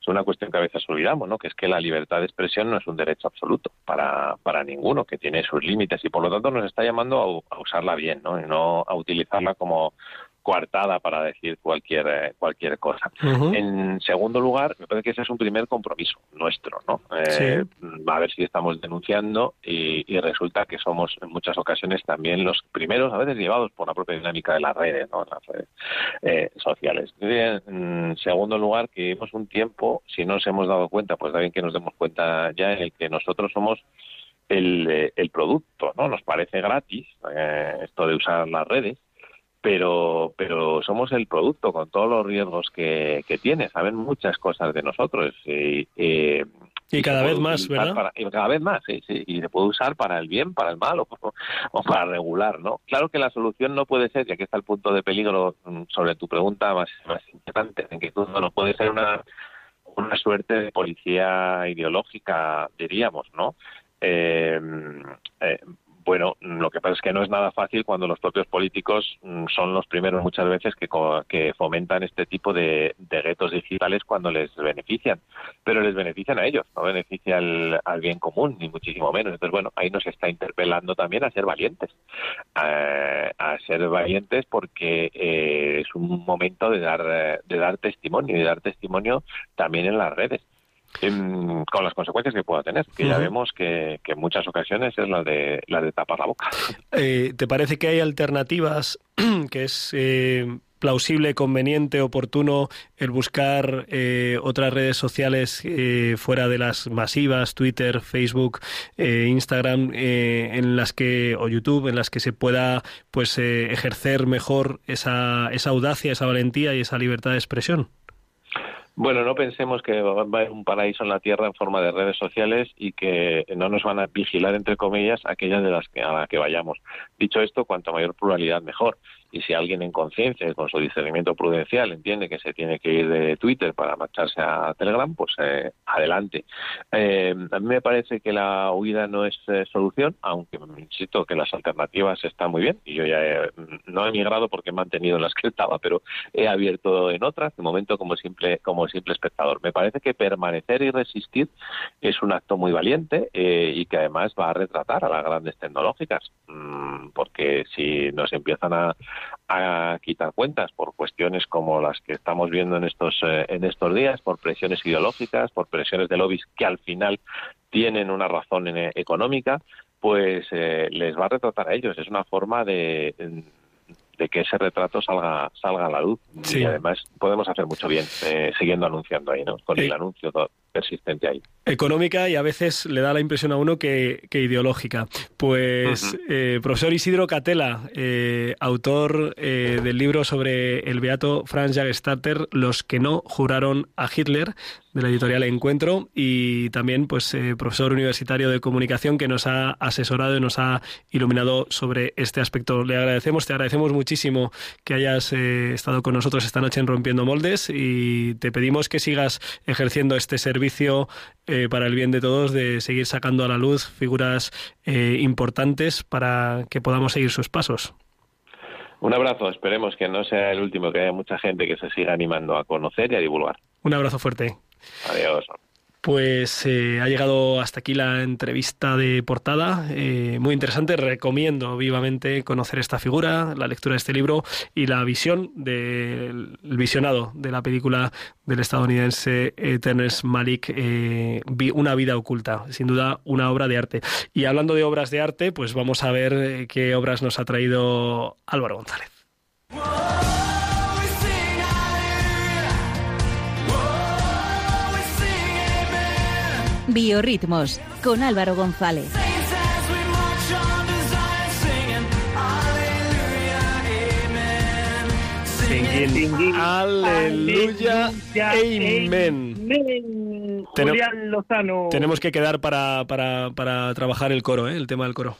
sobre una cuestión que a veces olvidamos, ¿no? Que es que la libertad de expresión no es un derecho absoluto para, para ninguno, que tiene sus límites y por lo tanto nos está llamando a, usarla bien, ¿no? Y no a utilizarla como coartada para decir cualquier eh, cualquier cosa. En segundo lugar, me parece que ese es un primer compromiso nuestro, ¿no? Eh, a ver si estamos denunciando y, resulta que somos en muchas ocasiones también los primeros, a veces llevados por la propia dinámica de las redes, ¿no? Las redes eh, sociales. En segundo lugar, que hemos un tiempo, si no nos hemos dado cuenta, pues da bien que nos demos cuenta ya en el que nosotros somos el, eh, el producto, ¿no? Nos parece gratis eh, esto de usar las redes, pero, pero somos el producto con todos los riesgos que, que tiene. Saben muchas cosas de nosotros. Y, y cada vez más, ¿verdad? y cada vez más, sí, sí, y se puede usar para el bien, para el mal o, o, para regular, ¿no? Claro que la solución no puede ser, ya que está el punto de peligro mm, sobre tu pregunta más, más importante, en que tú no puede ser una, una suerte de policía ideológica, diríamos, ¿no? Eh, eh, bueno, lo que pasa es que no es nada fácil cuando los propios políticos mm, son los primeros muchas veces que, que fomentan este tipo de, de, guetos digitales cuando les benefician, pero les benefician a ellos, no beneficia al, bien común, ni muchísimo menos. Entonces, bueno, ahí nos está interpelando también a ser valientes, a, ser valientes porque eh, es un momento de dar, de dar testimonio y dar testimonio también en las redes con las consecuencias que pueda tener, que ya vemos que, en muchas ocasiones es la de, la de tapar la boca. Eh, ¿Te parece que hay alternativas que es eh, plausible, conveniente, oportuno el buscar eh, otras redes sociales fuera de las masivas, Twitter, Facebook, Instagram, en las que o YouTube, en las que se pueda pues ejercer mejor esa, esa audacia, esa valentía y esa libertad de expresión? Bueno, no pensemos que va a haber un paraíso en la Tierra en forma de redes sociales y que no nos van a vigilar, entre comillas, aquellas de las que, a las que vayamos. Dicho esto, cuanto mayor pluralidad, mejor y si alguien en conciencia con su discernimiento prudencial entiende que se tiene que ir de Twitter para marcharse a Telegram, pues eh, adelante. Eh, a mí me parece que la huida no es eh, solución, aunque insisto que las alternativas están muy bien y yo ya no he migrado porque he mantenido las que estaba, pero he abierto en otras de momento como simple como simple espectador. Me parece que permanecer y resistir es un acto muy valiente y que además va a retratar a las grandes tecnológicas, mm, porque si nos empiezan a a quitar cuentas por cuestiones como las que estamos viendo en estos eh, en estos días, por presiones ideológicas, por presiones de lobbies que al final tienen una razón eh, económica, pues eh, les va a retratar a ellos. Es una forma de de que ese retrato salga salga a la luz y además podemos hacer mucho bien siguiendo anunciando ahí, ¿no? Con el anuncio persistente ahí. Económica y a veces le da la impresión a uno que, ideológica. Pues, eh, profesor Isidro Catela, eh, autor eh, del libro sobre el beato Franz Jagestatter, Los que no juraron a Hitler, de la editorial Encuentro, y también pues profesor universitario de comunicación que nos ha asesorado y nos ha iluminado sobre este aspecto. Le agradecemos, te agradecemos muchísimo que hayas estado con nosotros esta noche en Rompiendo Moldes y te pedimos que sigas ejerciendo este servicio servicio eh, para el bien de todos de seguir sacando a la luz figuras eh, importantes para que podamos seguir sus pasos. Un abrazo, esperemos que no sea el último, que haya mucha gente que se siga animando a conocer y a divulgar. Un abrazo fuerte. Adiós. Pues eh, ha llegado hasta aquí la entrevista de portada, eh, muy interesante, recomiendo vivamente conocer esta figura, la lectura de este libro y la visión del visionado de la película del estadounidense Terence Malik, eh, Una vida oculta, sin duda una obra de arte. Y hablando de obras de arte, pues vamos a ver qué obras nos ha traído Álvaro González. Biorritmos con Álvaro González. Aleluya, amén. Julián Lozano. Tenemos que quedar para, para, para trabajar el coro, ¿eh? el tema del coro.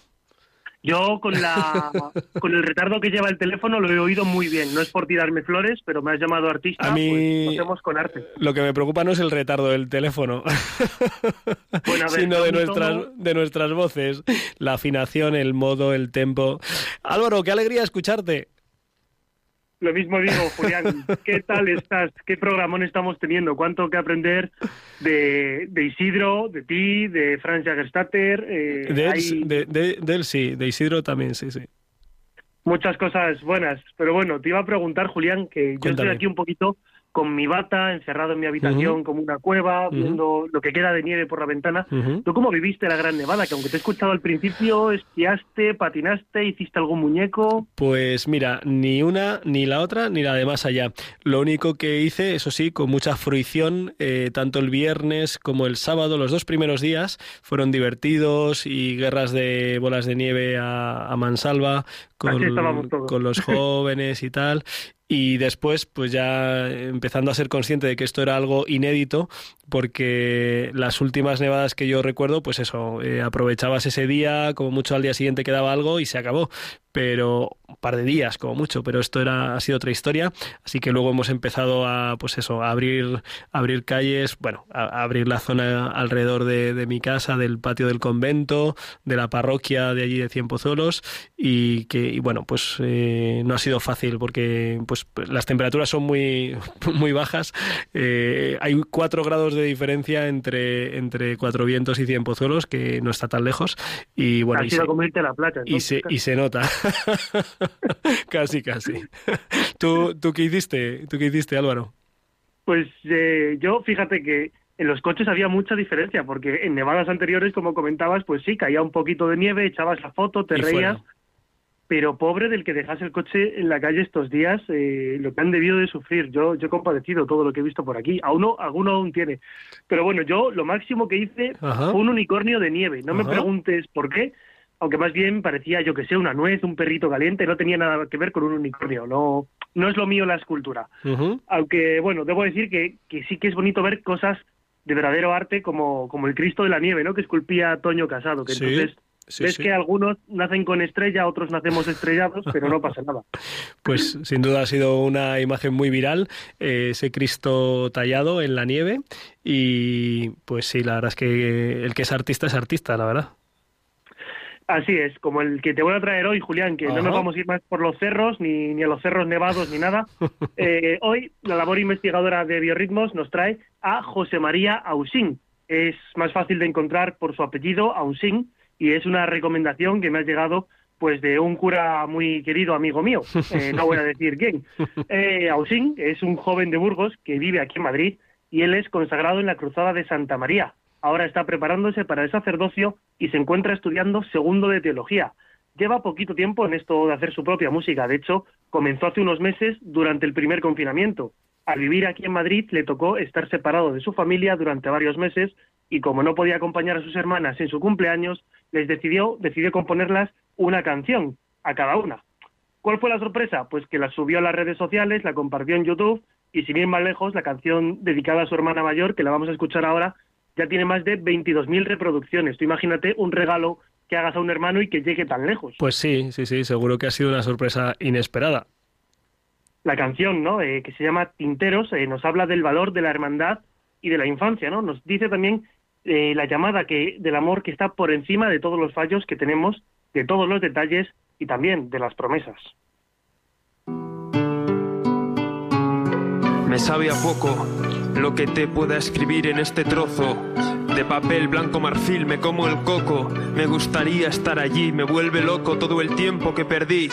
Yo con la con el retardo que lleva el teléfono lo he oído muy bien. No es por tirarme flores, pero me has llamado artista. A mí pues, hacemos con arte. Lo que me preocupa no es el retardo del teléfono, bueno, ver, sino de nuestras de nuestras voces, la afinación, el modo, el tempo. Álvaro, qué alegría escucharte. Lo mismo digo, Julián. ¿Qué tal estás? ¿Qué programón estamos teniendo? ¿Cuánto que aprender de, de Isidro, de ti, de Franz Jagerstatter? Eh, de, él, de, de, él sí, de Isidro también, sí, sí. Muchas cosas buenas. Pero bueno, te iba a preguntar, Julián, que yo estoy aquí un poquito con mi bata, encerrado en mi habitación como una cueva, viendo lo que queda de nieve por la ventana. ¿Tú cómo viviste la Gran Nevada? Que aunque te he escuchado al principio, esquiaste, patinaste, hiciste algún muñeco. Pues mira, ni una, ni la otra, ni la de más allá. Lo único que hice, eso sí, con mucha fruición, eh, tanto el viernes como el sábado, los dos primeros días, fueron divertidos y guerras de bolas de nieve a, a mansalva con, con los jóvenes y tal y después pues ya empezando a ser consciente de que esto era algo inédito porque las últimas nevadas que yo recuerdo pues eso eh, aprovechabas ese día como mucho al día siguiente quedaba algo y se acabó. Pero un par de días como mucho, pero esto era ha sido otra historia, así que luego hemos empezado a pues eso, a abrir abrir calles, bueno, a, abrir la zona alrededor de, mi casa, del patio del convento, de la parroquia de allí de Cienpozuelos. Y que y bueno, pues eh, no ha sido fácil porque pues las temperaturas son muy muy bajas, eh, hay cuatro grados de diferencia entre entre Cuatro Vientos y Cienpozuelos que no está tan lejos y bueno, y se, la plata, y se, y se nota. casi, casi. ¿Tú, ¿Tú qué hiciste? ¿Tú qué hiciste, Álvaro? Pues eh, yo, fíjate que en los coches había mucha diferencia, porque en nevadas anteriores, como comentabas, pues sí, caía un poquito de nieve, echabas la foto, te reías, pero pobre del que dejase el coche en la calle estos días, eh, lo que han debido de sufrir. Yo, yo he compadecido todo lo que he visto por aquí. A uno, alguno aún tiene. Pero bueno, yo lo máximo que hice fue un unicornio de nieve. No me preguntes por qué, aunque más bien parecía, yo que sé, una nuez, un perrito caliente, no tenía nada que ver con un unicornio, no, no es lo mío la escultura. Aunque, bueno, debo decir que, que sí que es bonito ver cosas de verdadero arte como, como el Cristo de la Nieve, ¿no? Que esculpía Toño Casado, que entonces ves que algunos nacen con estrella, otros nacemos estrellados, pero no pasa nada. Pues sin duda ha sido una imagen muy viral, eh, ese Cristo tallado en la nieve y pues sí, la verdad es que el que es artista es artista, la verdad. Así es, como el que te voy a traer hoy, Julián, que no nos vamos a ir más por los cerros, ni, ni a los cerros nevados, ni nada. Eh, hoy la labor investigadora de Biorritmos nos trae a José María Ausín. Es más fácil de encontrar por su apellido, Ausín, y es una recomendación que me ha llegado pues de un cura muy querido amigo mío, eh, no voy a decir quién. Eh, Ausín es un joven de Burgos que vive aquí en Madrid y él es consagrado en la Cruzada de Santa María ahora está preparándose para el sacerdocio y se encuentra estudiando segundo de teología. Lleva poquito tiempo en esto de hacer su propia música, de hecho, comenzó hace unos meses durante el primer confinamiento. Al vivir aquí en Madrid le tocó estar separado de su familia durante varios meses y como no podía acompañar a sus hermanas en su cumpleaños, les decidió, decidió componerlas una canción a cada una. ¿Cuál fue la sorpresa? Pues que la subió a las redes sociales, la compartió en YouTube y sin ir más lejos, la canción dedicada a su hermana mayor, que la vamos a escuchar ahora, ya tiene más de 22.000 reproducciones. Tú imagínate un regalo que hagas a un hermano y que llegue tan lejos. Pues sí, sí, sí, seguro que ha sido una sorpresa inesperada. La canción, ¿no? Eh, que se llama Tinteros, eh, nos habla del valor de la hermandad y de la infancia, ¿no? Nos dice también eh, la llamada que del amor que está por encima de todos los fallos que tenemos, de todos los detalles y también de las promesas. Me sabe a poco lo que te pueda escribir en este trozo de papel blanco marfil, me como el coco. Me gustaría estar allí, me vuelve loco todo el tiempo que perdí.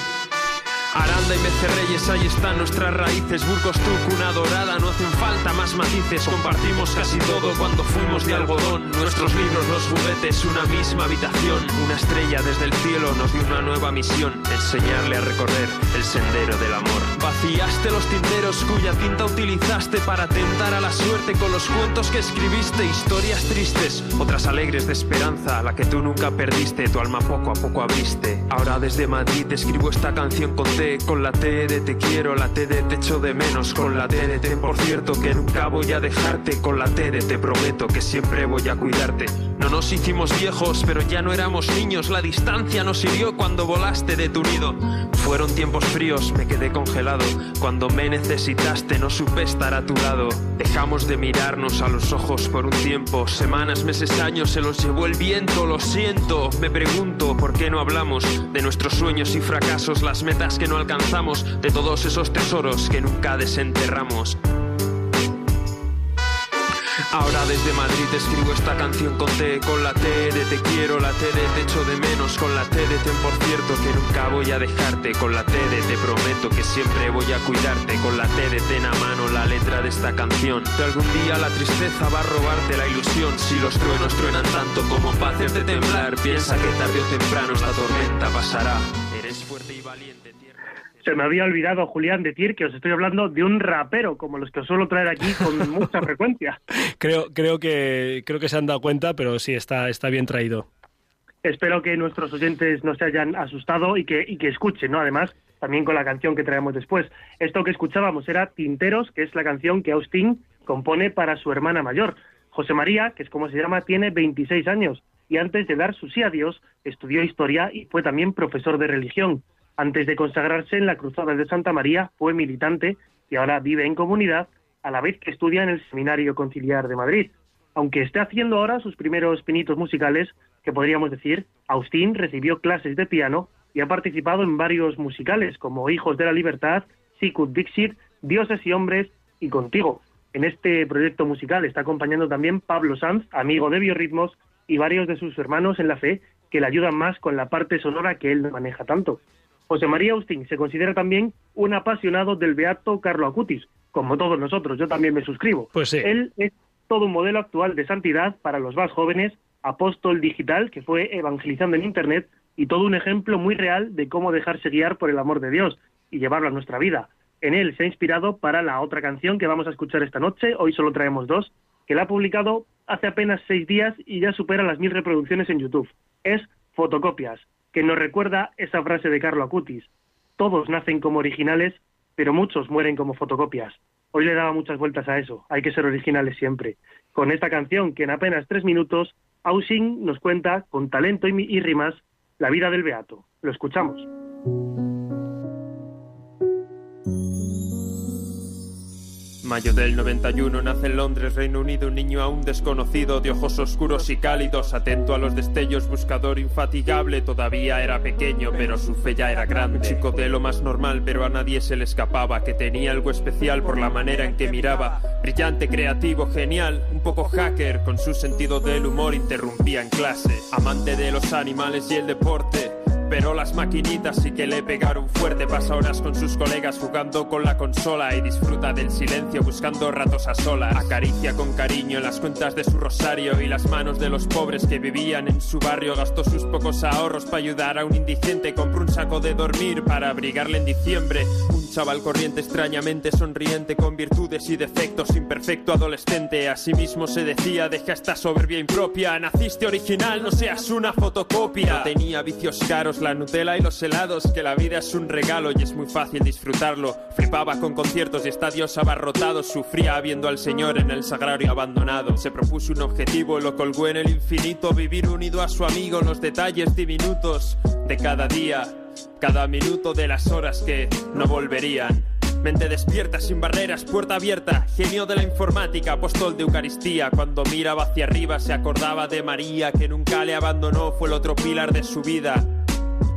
Aranda y Becerreyes, ahí están nuestras raíces. Burgos, tú, una dorada, no hacen falta más matices. Compartimos casi todo cuando fuimos de algodón. Nuestros libros, los juguetes, una misma habitación. Una estrella desde el cielo nos dio una nueva misión: enseñarle a recorrer el sendero del amor. Vaciaste los tinteros cuya tinta utilizaste para tentar a la suerte con los cuentos que escribiste. Historias tristes, otras alegres de esperanza, la que tú nunca perdiste, tu alma poco a poco abriste. Ahora desde Madrid escribo esta canción con con la T de te quiero, la T de te echo de menos, con la T de por cierto que nunca voy a dejarte, con la T de te prometo que siempre voy a cuidarte. No nos hicimos viejos, pero ya no éramos niños, la distancia nos hirió cuando volaste de tu nido. Fueron tiempos fríos, me quedé congelado, cuando me necesitaste no supe estar a tu lado. Dejamos de mirarnos a los ojos por un tiempo, semanas, meses, años se los llevó el viento, lo siento, me pregunto por qué no hablamos de nuestros sueños y fracasos, las metas que no alcanzamos, de todos esos tesoros que nunca desenterramos. Ahora desde Madrid escribo esta canción con T, con la T de te quiero, la T de te echo de menos, con la T de ten por cierto que nunca voy a dejarte, con la T de te prometo que siempre voy a cuidarte, con la T de ten a mano la letra de esta canción. Que algún día la tristeza va a robarte la ilusión, si los truenos truenan tanto como para hacerte temblar, piensa que tarde o temprano la tormenta pasará. Eres fuerte y valiente. Se me había olvidado, Julián, decir que os estoy hablando de un rapero, como los que os suelo traer aquí con mucha frecuencia. Creo, creo, que, creo que se han dado cuenta, pero sí, está, está bien traído. Espero que nuestros oyentes no se hayan asustado y que, y que escuchen, ¿no? Además, también con la canción que traemos después. Esto que escuchábamos era Tinteros, que es la canción que Austin compone para su hermana mayor. José María, que es como se llama, tiene 26 años y antes de dar su sí a Dios, estudió historia y fue también profesor de religión. Antes de consagrarse en la Cruzada de Santa María, fue militante y ahora vive en comunidad, a la vez que estudia en el Seminario Conciliar de Madrid. Aunque esté haciendo ahora sus primeros pinitos musicales, que podríamos decir, Austin recibió clases de piano y ha participado en varios musicales como Hijos de la Libertad, Sicut Dixit, Dioses y Hombres y Contigo. En este proyecto musical está acompañando también Pablo Sanz, amigo de Biorritmos, y varios de sus hermanos en la fe que le ayudan más con la parte sonora que él maneja tanto. José María Austin se considera también un apasionado del beato Carlo Acutis, como todos nosotros, yo también me suscribo. Pues Él es todo un modelo actual de santidad para los más jóvenes, apóstol digital que fue evangelizando en Internet y todo un ejemplo muy real de cómo dejarse guiar por el amor de Dios y llevarlo a nuestra vida. En él se ha inspirado para la otra canción que vamos a escuchar esta noche, hoy solo traemos dos, que la ha publicado hace apenas seis días y ya supera las mil reproducciones en YouTube. Es Fotocopias que nos recuerda esa frase de Carlo Acutis. Todos nacen como originales, pero muchos mueren como fotocopias. Hoy le daba muchas vueltas a eso, hay que ser originales siempre. Con esta canción, que en apenas tres minutos, Ausing nos cuenta, con talento y rimas, la vida del Beato. Lo escuchamos. Mayo del 91 nace en Londres, Reino Unido, un niño aún desconocido, de ojos oscuros y cálidos, atento a los destellos, buscador infatigable, todavía era pequeño, pero su fe ya era grande. Un chico de lo más normal, pero a nadie se le escapaba, que tenía algo especial por la manera en que miraba. Brillante, creativo, genial, un poco hacker, con su sentido del humor interrumpía en clase. Amante de los animales y el deporte pero las maquinitas sí que le pegaron fuerte. Pasa horas con sus colegas jugando con la consola y disfruta del silencio buscando ratos a solas. Acaricia con cariño las cuentas de su rosario y las manos de los pobres que vivían en su barrio. Gastó sus pocos ahorros para ayudar a un indigente. Compró un saco de dormir para abrigarle en diciembre. Un chaval corriente extrañamente sonriente con virtudes y defectos, imperfecto adolescente. Asimismo se decía, deja esta soberbia impropia. Naciste original, no seas una fotocopia. No tenía vicios caros la Nutella y los helados, que la vida es un regalo y es muy fácil disfrutarlo. Flipaba con conciertos y estadios abarrotados, sufría viendo al Señor en el sagrario abandonado. Se propuso un objetivo, lo colgó en el infinito, vivir unido a su amigo, los detalles diminutos de cada día, cada minuto de las horas que no volverían. Mente despierta, sin barreras, puerta abierta, genio de la informática, apóstol de Eucaristía. Cuando miraba hacia arriba se acordaba de María, que nunca le abandonó, fue el otro pilar de su vida.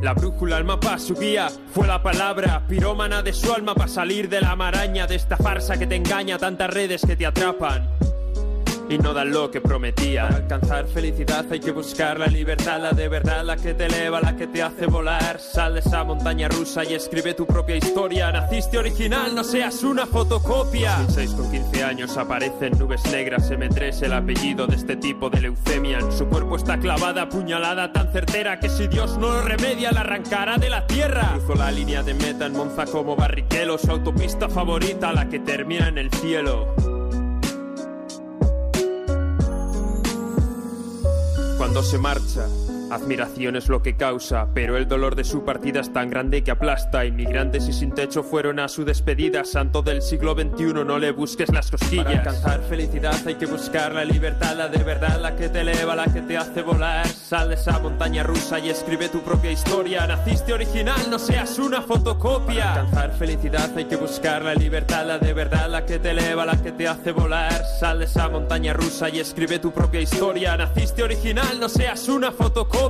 La brújula, el mapa, su guía, fue la palabra pirómana de su alma para salir de la maraña de esta farsa que te engaña, tantas redes que te atrapan y no dan lo que prometía. Para alcanzar felicidad hay que buscar la libertad, la de verdad, la que te eleva, la que te hace volar. Sal de esa montaña rusa y escribe tu propia historia. Naciste original, no seas una fotocopia. 6 con 15 años aparecen nubes negras, M3 el apellido de este tipo de leucemia. En su cuerpo está clavada, puñalada tan certera que si Dios no lo remedia la arrancará de la tierra. Cruzó la línea de meta en Monza como Barrichello, su autopista favorita, la que termina en el cielo. Cuando se marcha. Admiración es lo que causa, pero el dolor de su partida es tan grande que aplasta. Inmigrantes y sin techo fueron a su despedida. Santo del siglo XXI, no le busques las cosquillas. Para alcanzar felicidad hay que buscar la libertad, la de verdad, la que te eleva, la que te hace volar. Sal de esa montaña rusa y escribe tu propia historia. Naciste original, no seas una fotocopia. Para alcanzar felicidad hay que buscar la libertad, la de verdad, la que te eleva, la que te hace volar. Sal de esa montaña rusa y escribe tu propia historia. Naciste original, no seas una fotocopia.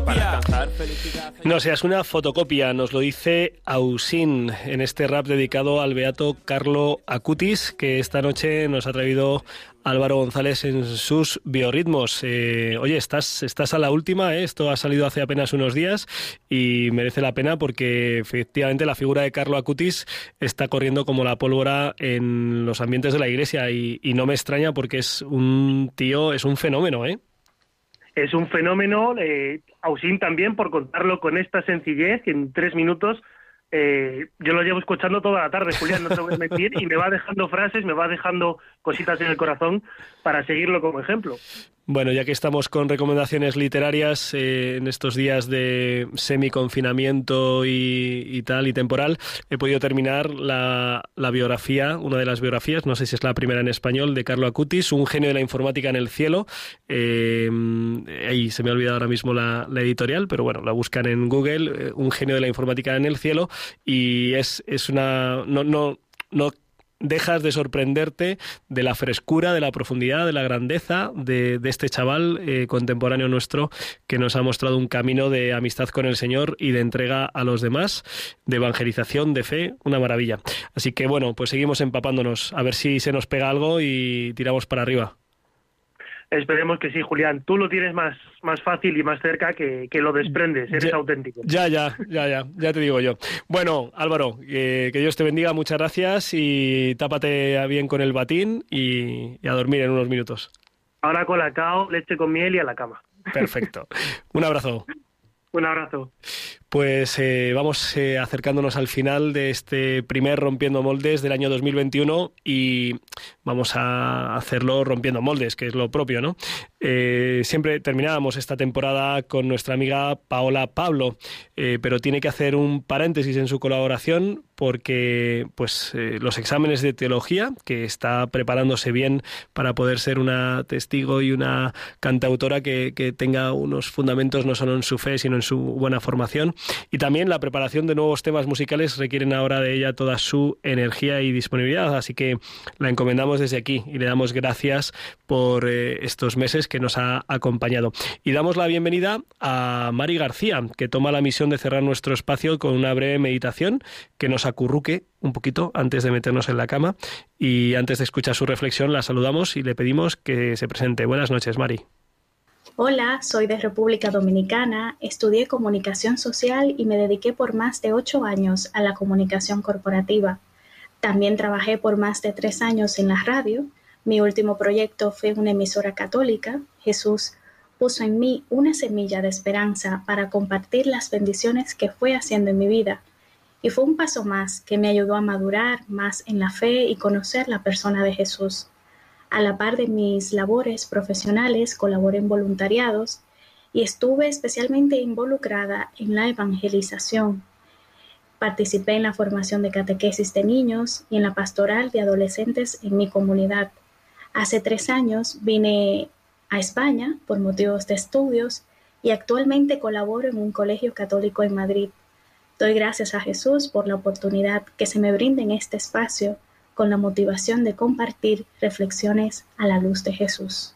No seas una fotocopia, nos lo dice Ausin en este rap dedicado al beato Carlo Acutis, que esta noche nos ha traído Álvaro González en sus biorritmos. Eh, oye, estás, estás a la última, ¿eh? esto ha salido hace apenas unos días y merece la pena porque efectivamente la figura de Carlo Acutis está corriendo como la pólvora en los ambientes de la iglesia y, y no me extraña porque es un tío, es un fenómeno, ¿eh? Es un fenómeno, eh, Ausín también, por contarlo con esta sencillez, en tres minutos eh, yo lo llevo escuchando toda la tarde, Julián, no te voy a mentir, y me va dejando frases, me va dejando cositas en el corazón para seguirlo como ejemplo. Bueno, ya que estamos con recomendaciones literarias eh, en estos días de semi-confinamiento y, tal y temporal, he podido terminar la, biografía, una de las biografías, no sé si es la primera en español, de Carlo Acutis, un genio de la informática en el cielo. Eh, ahí se me ha olvidado ahora mismo la, editorial, pero bueno, la buscan en Google, eh, un genio de la informática en el cielo, y es, es una... No, no dejas de sorprenderte de la frescura, de la profundidad, de la grandeza de, este chaval eh, contemporáneo nuestro que nos ha mostrado un camino de amistad con el Señor y de entrega a los demás, de evangelización, de fe, una maravilla. Así que bueno, pues seguimos empapándonos, a ver si se nos pega algo y tiramos para arriba. Esperemos que sí, Julián. Tú lo tienes más, más fácil y más cerca que, lo desprendes, eres auténtico. Ya, ya, ya, ya, ya te digo yo. Bueno, Álvaro, que Dios te bendiga, muchas gracias y tápate bien con el batín y, a dormir en unos minutos. Ahora con la cao, leche con miel y a la cama. Perfecto. Un abrazo. Un abrazo. Pues eh, vamos eh, acercándonos al final de este primer Rompiendo Moldes del año 2021 y vamos a hacerlo rompiendo moldes, que es lo propio, ¿no? Eh, siempre terminábamos esta temporada con nuestra amiga Paola Pablo, pero tiene que hacer un paréntesis en su colaboración porque pues los exámenes de teología, que está preparándose bien para poder ser una testigo y una cantautora que, que tenga unos fundamentos no solo en su fe, sino en su buena formación, y también la preparación de nuevos temas musicales requieren ahora de ella toda su energía y disponibilidad, así que la encomendamos desde aquí y le damos gracias por eh, estos meses que nos ha acompañado. Y damos la bienvenida a Mari García, que toma la misión de cerrar nuestro espacio con una breve meditación que nos acurruque un poquito antes de meternos en la cama y antes de escuchar su reflexión la saludamos y le pedimos que se presente. Buenas noches, Mari. Hola, soy de República Dominicana, estudié comunicación social y me dediqué por más de ocho años a la comunicación corporativa. También trabajé por más de tres años en la radio. Mi último proyecto fue una emisora católica. Jesús puso en mí una semilla de esperanza para compartir las bendiciones que fue haciendo en mi vida. Y fue un paso más que me ayudó a madurar más en la fe y conocer la persona de Jesús. A la par de mis labores profesionales, colaboré en voluntariados y estuve especialmente involucrada en la evangelización. Participé en la formación de catequesis de niños y en la pastoral de adolescentes en mi comunidad. Hace tres años vine a España por motivos de estudios y actualmente colaboro en un colegio católico en Madrid. Doy gracias a Jesús por la oportunidad que se me brinda en este espacio con la motivación de compartir reflexiones a la luz de Jesús.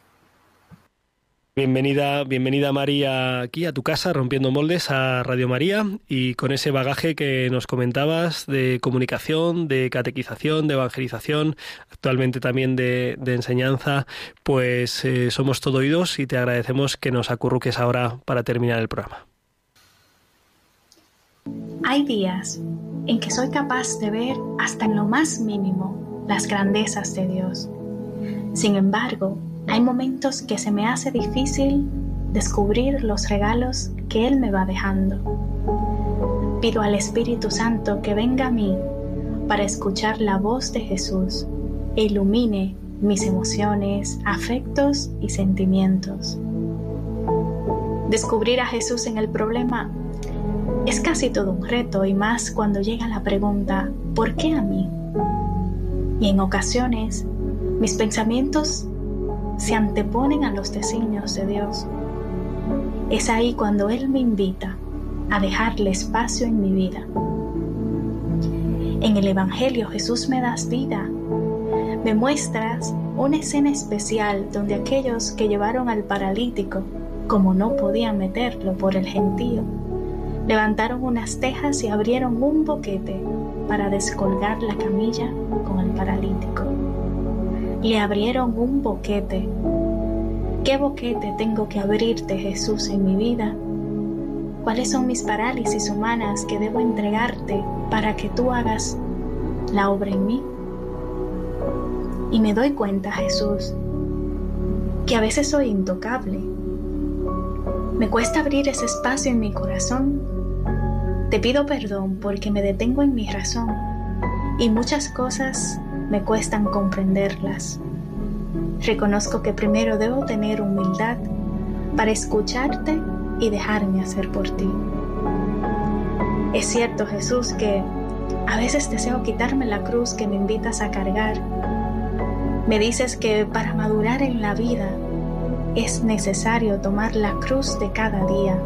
Bienvenida, bienvenida María aquí a tu casa, rompiendo moldes a Radio María y con ese bagaje que nos comentabas de comunicación, de catequización, de evangelización, actualmente también de, enseñanza, pues eh, somos todo oídos y te agradecemos que nos acurruques ahora para terminar el programa. Hay días en que soy capaz de ver hasta en lo más mínimo las grandezas de Dios. Sin embargo, hay momentos que se me hace difícil descubrir los regalos que Él me va dejando. Pido al Espíritu Santo que venga a mí para escuchar la voz de Jesús e ilumine mis emociones, afectos y sentimientos. Descubrir a Jesús en el problema es casi todo un reto y más cuando llega la pregunta, ¿por qué a mí? Y en ocasiones mis pensamientos se anteponen a los designios de Dios. Es ahí cuando Él me invita a dejarle espacio en mi vida. En el Evangelio Jesús me das vida. Me muestras una escena especial donde aquellos que llevaron al paralítico, como no podían meterlo por el gentío, levantaron unas tejas y abrieron un boquete para descolgar la camilla con el paralítico le abrieron un boquete. ¿Qué boquete tengo que abrirte, Jesús, en mi vida? ¿Cuáles son mis parálisis humanas que debo entregarte para que tú hagas la obra en mí? Y me doy cuenta, Jesús, que a veces soy intocable. Me cuesta abrir ese espacio en mi corazón. Te pido perdón porque me detengo en mi razón y muchas cosas me cuestan comprenderlas. Reconozco que primero debo tener humildad para escucharte y dejarme hacer por ti. Es cierto, Jesús, que a veces deseo quitarme la cruz que me invitas a cargar. Me dices que para madurar en la vida es necesario tomar la cruz de cada día,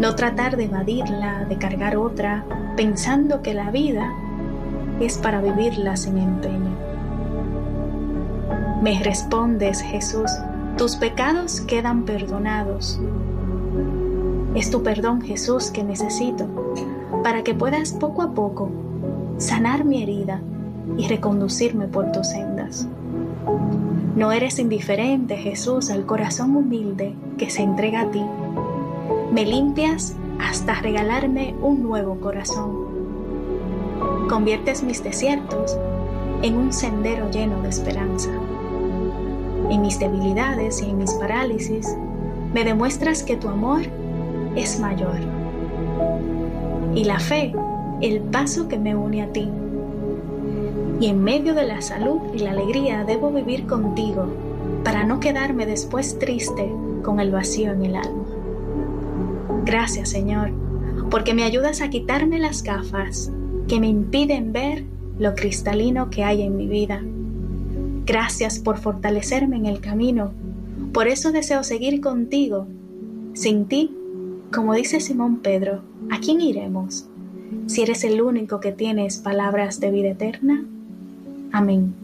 no tratar de evadirla, de cargar otra, pensando que la vida es para vivirla sin empeño. Me respondes, Jesús, tus pecados quedan perdonados. Es tu perdón, Jesús, que necesito para que puedas poco a poco sanar mi herida y reconducirme por tus sendas. No eres indiferente, Jesús, al corazón humilde que se entrega a ti. Me limpias hasta regalarme un nuevo corazón Conviertes mis desiertos en un sendero lleno de esperanza. En mis debilidades y en mis parálisis, me demuestras que tu amor es mayor. Y la fe, el paso que me une a ti. Y en medio de la salud y la alegría debo vivir contigo para no quedarme después triste con el vacío en el alma. Gracias Señor, porque me ayudas a quitarme las gafas que me impiden ver lo cristalino que hay en mi vida. Gracias por fortalecerme en el camino. Por eso deseo seguir contigo. Sin ti, como dice Simón Pedro, ¿a quién iremos? Si eres el único que tienes palabras de vida eterna. Amén.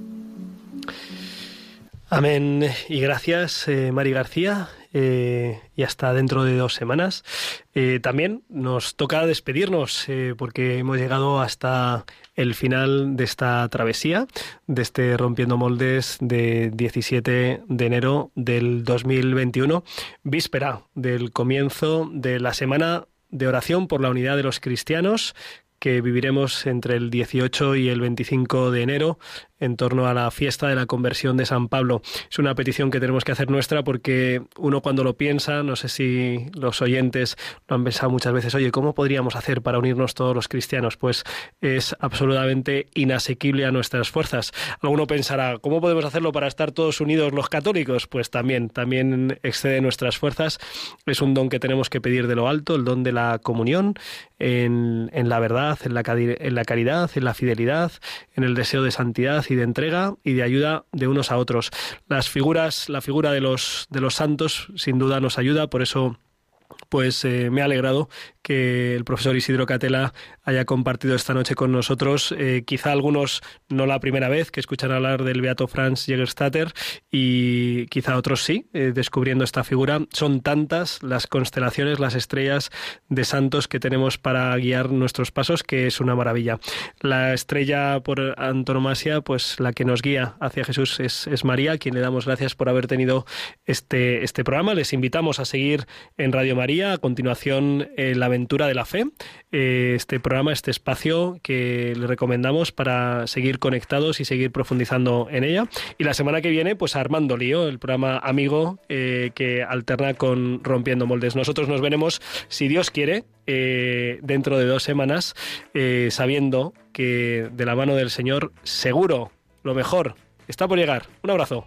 Amén y gracias, eh, Mari García. Eh, y hasta dentro de dos semanas. Eh, también nos toca despedirnos porque hemos llegado hasta el final de esta travesía, de este Rompiendo Moldes de 17 de enero del 2021, víspera del comienzo de la semana de oración por la unidad de los cristianos que viviremos entre el 18 y el 25 de enero en torno a la fiesta de la conversión de San Pablo. Es una petición que tenemos que hacer nuestra porque uno cuando lo piensa, no sé si los oyentes lo han pensado muchas veces, oye, ¿cómo podríamos hacer para unirnos todos los cristianos? Pues es absolutamente inasequible a nuestras fuerzas. Alguno pensará, ¿cómo podemos hacerlo para estar todos unidos los católicos? Pues también, también excede nuestras fuerzas. Es un don que tenemos que pedir de lo alto, el don de la comunión, en, en la verdad, en la, en la caridad, en la fidelidad, en el deseo de santidad y de entrega y de ayuda de unos a otros. Las figuras, la figura de los, de los santos sin duda nos ayuda, por eso pues eh, me ha alegrado que el profesor Isidro Catela haya compartido esta noche con nosotros. Eh, quizá algunos no la primera vez que escuchan hablar del Beato Franz Jägerstatter y quizá otros sí, eh, descubriendo esta figura. Son tantas las constelaciones, las estrellas de santos que tenemos para guiar nuestros pasos que es una maravilla. La estrella por antonomasia, pues la que nos guía hacia Jesús es, es María, a quien le damos gracias por haber tenido este, este programa. Les invitamos a seguir en Radio María. A continuación, eh, La aventura de la fe. Eh, este programa, este espacio que le recomendamos para seguir conectados y seguir profundizando en ella. Y la semana que viene, pues Armando Lío, el programa amigo eh, que alterna con Rompiendo Moldes. Nosotros nos veremos, si Dios quiere, dentro de dos semanas, sabiendo que de la mano del Señor, seguro, lo mejor está por llegar. Un abrazo.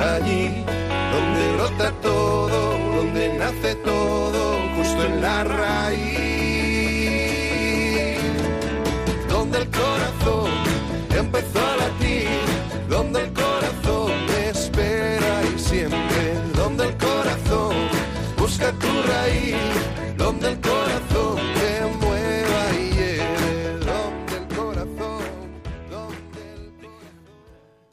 allí donde brota todo, donde nace todo, justo en la raíz, donde el corazón empezó a latir, donde el corazón me espera y siempre, donde el corazón busca tu raíz, donde el corazón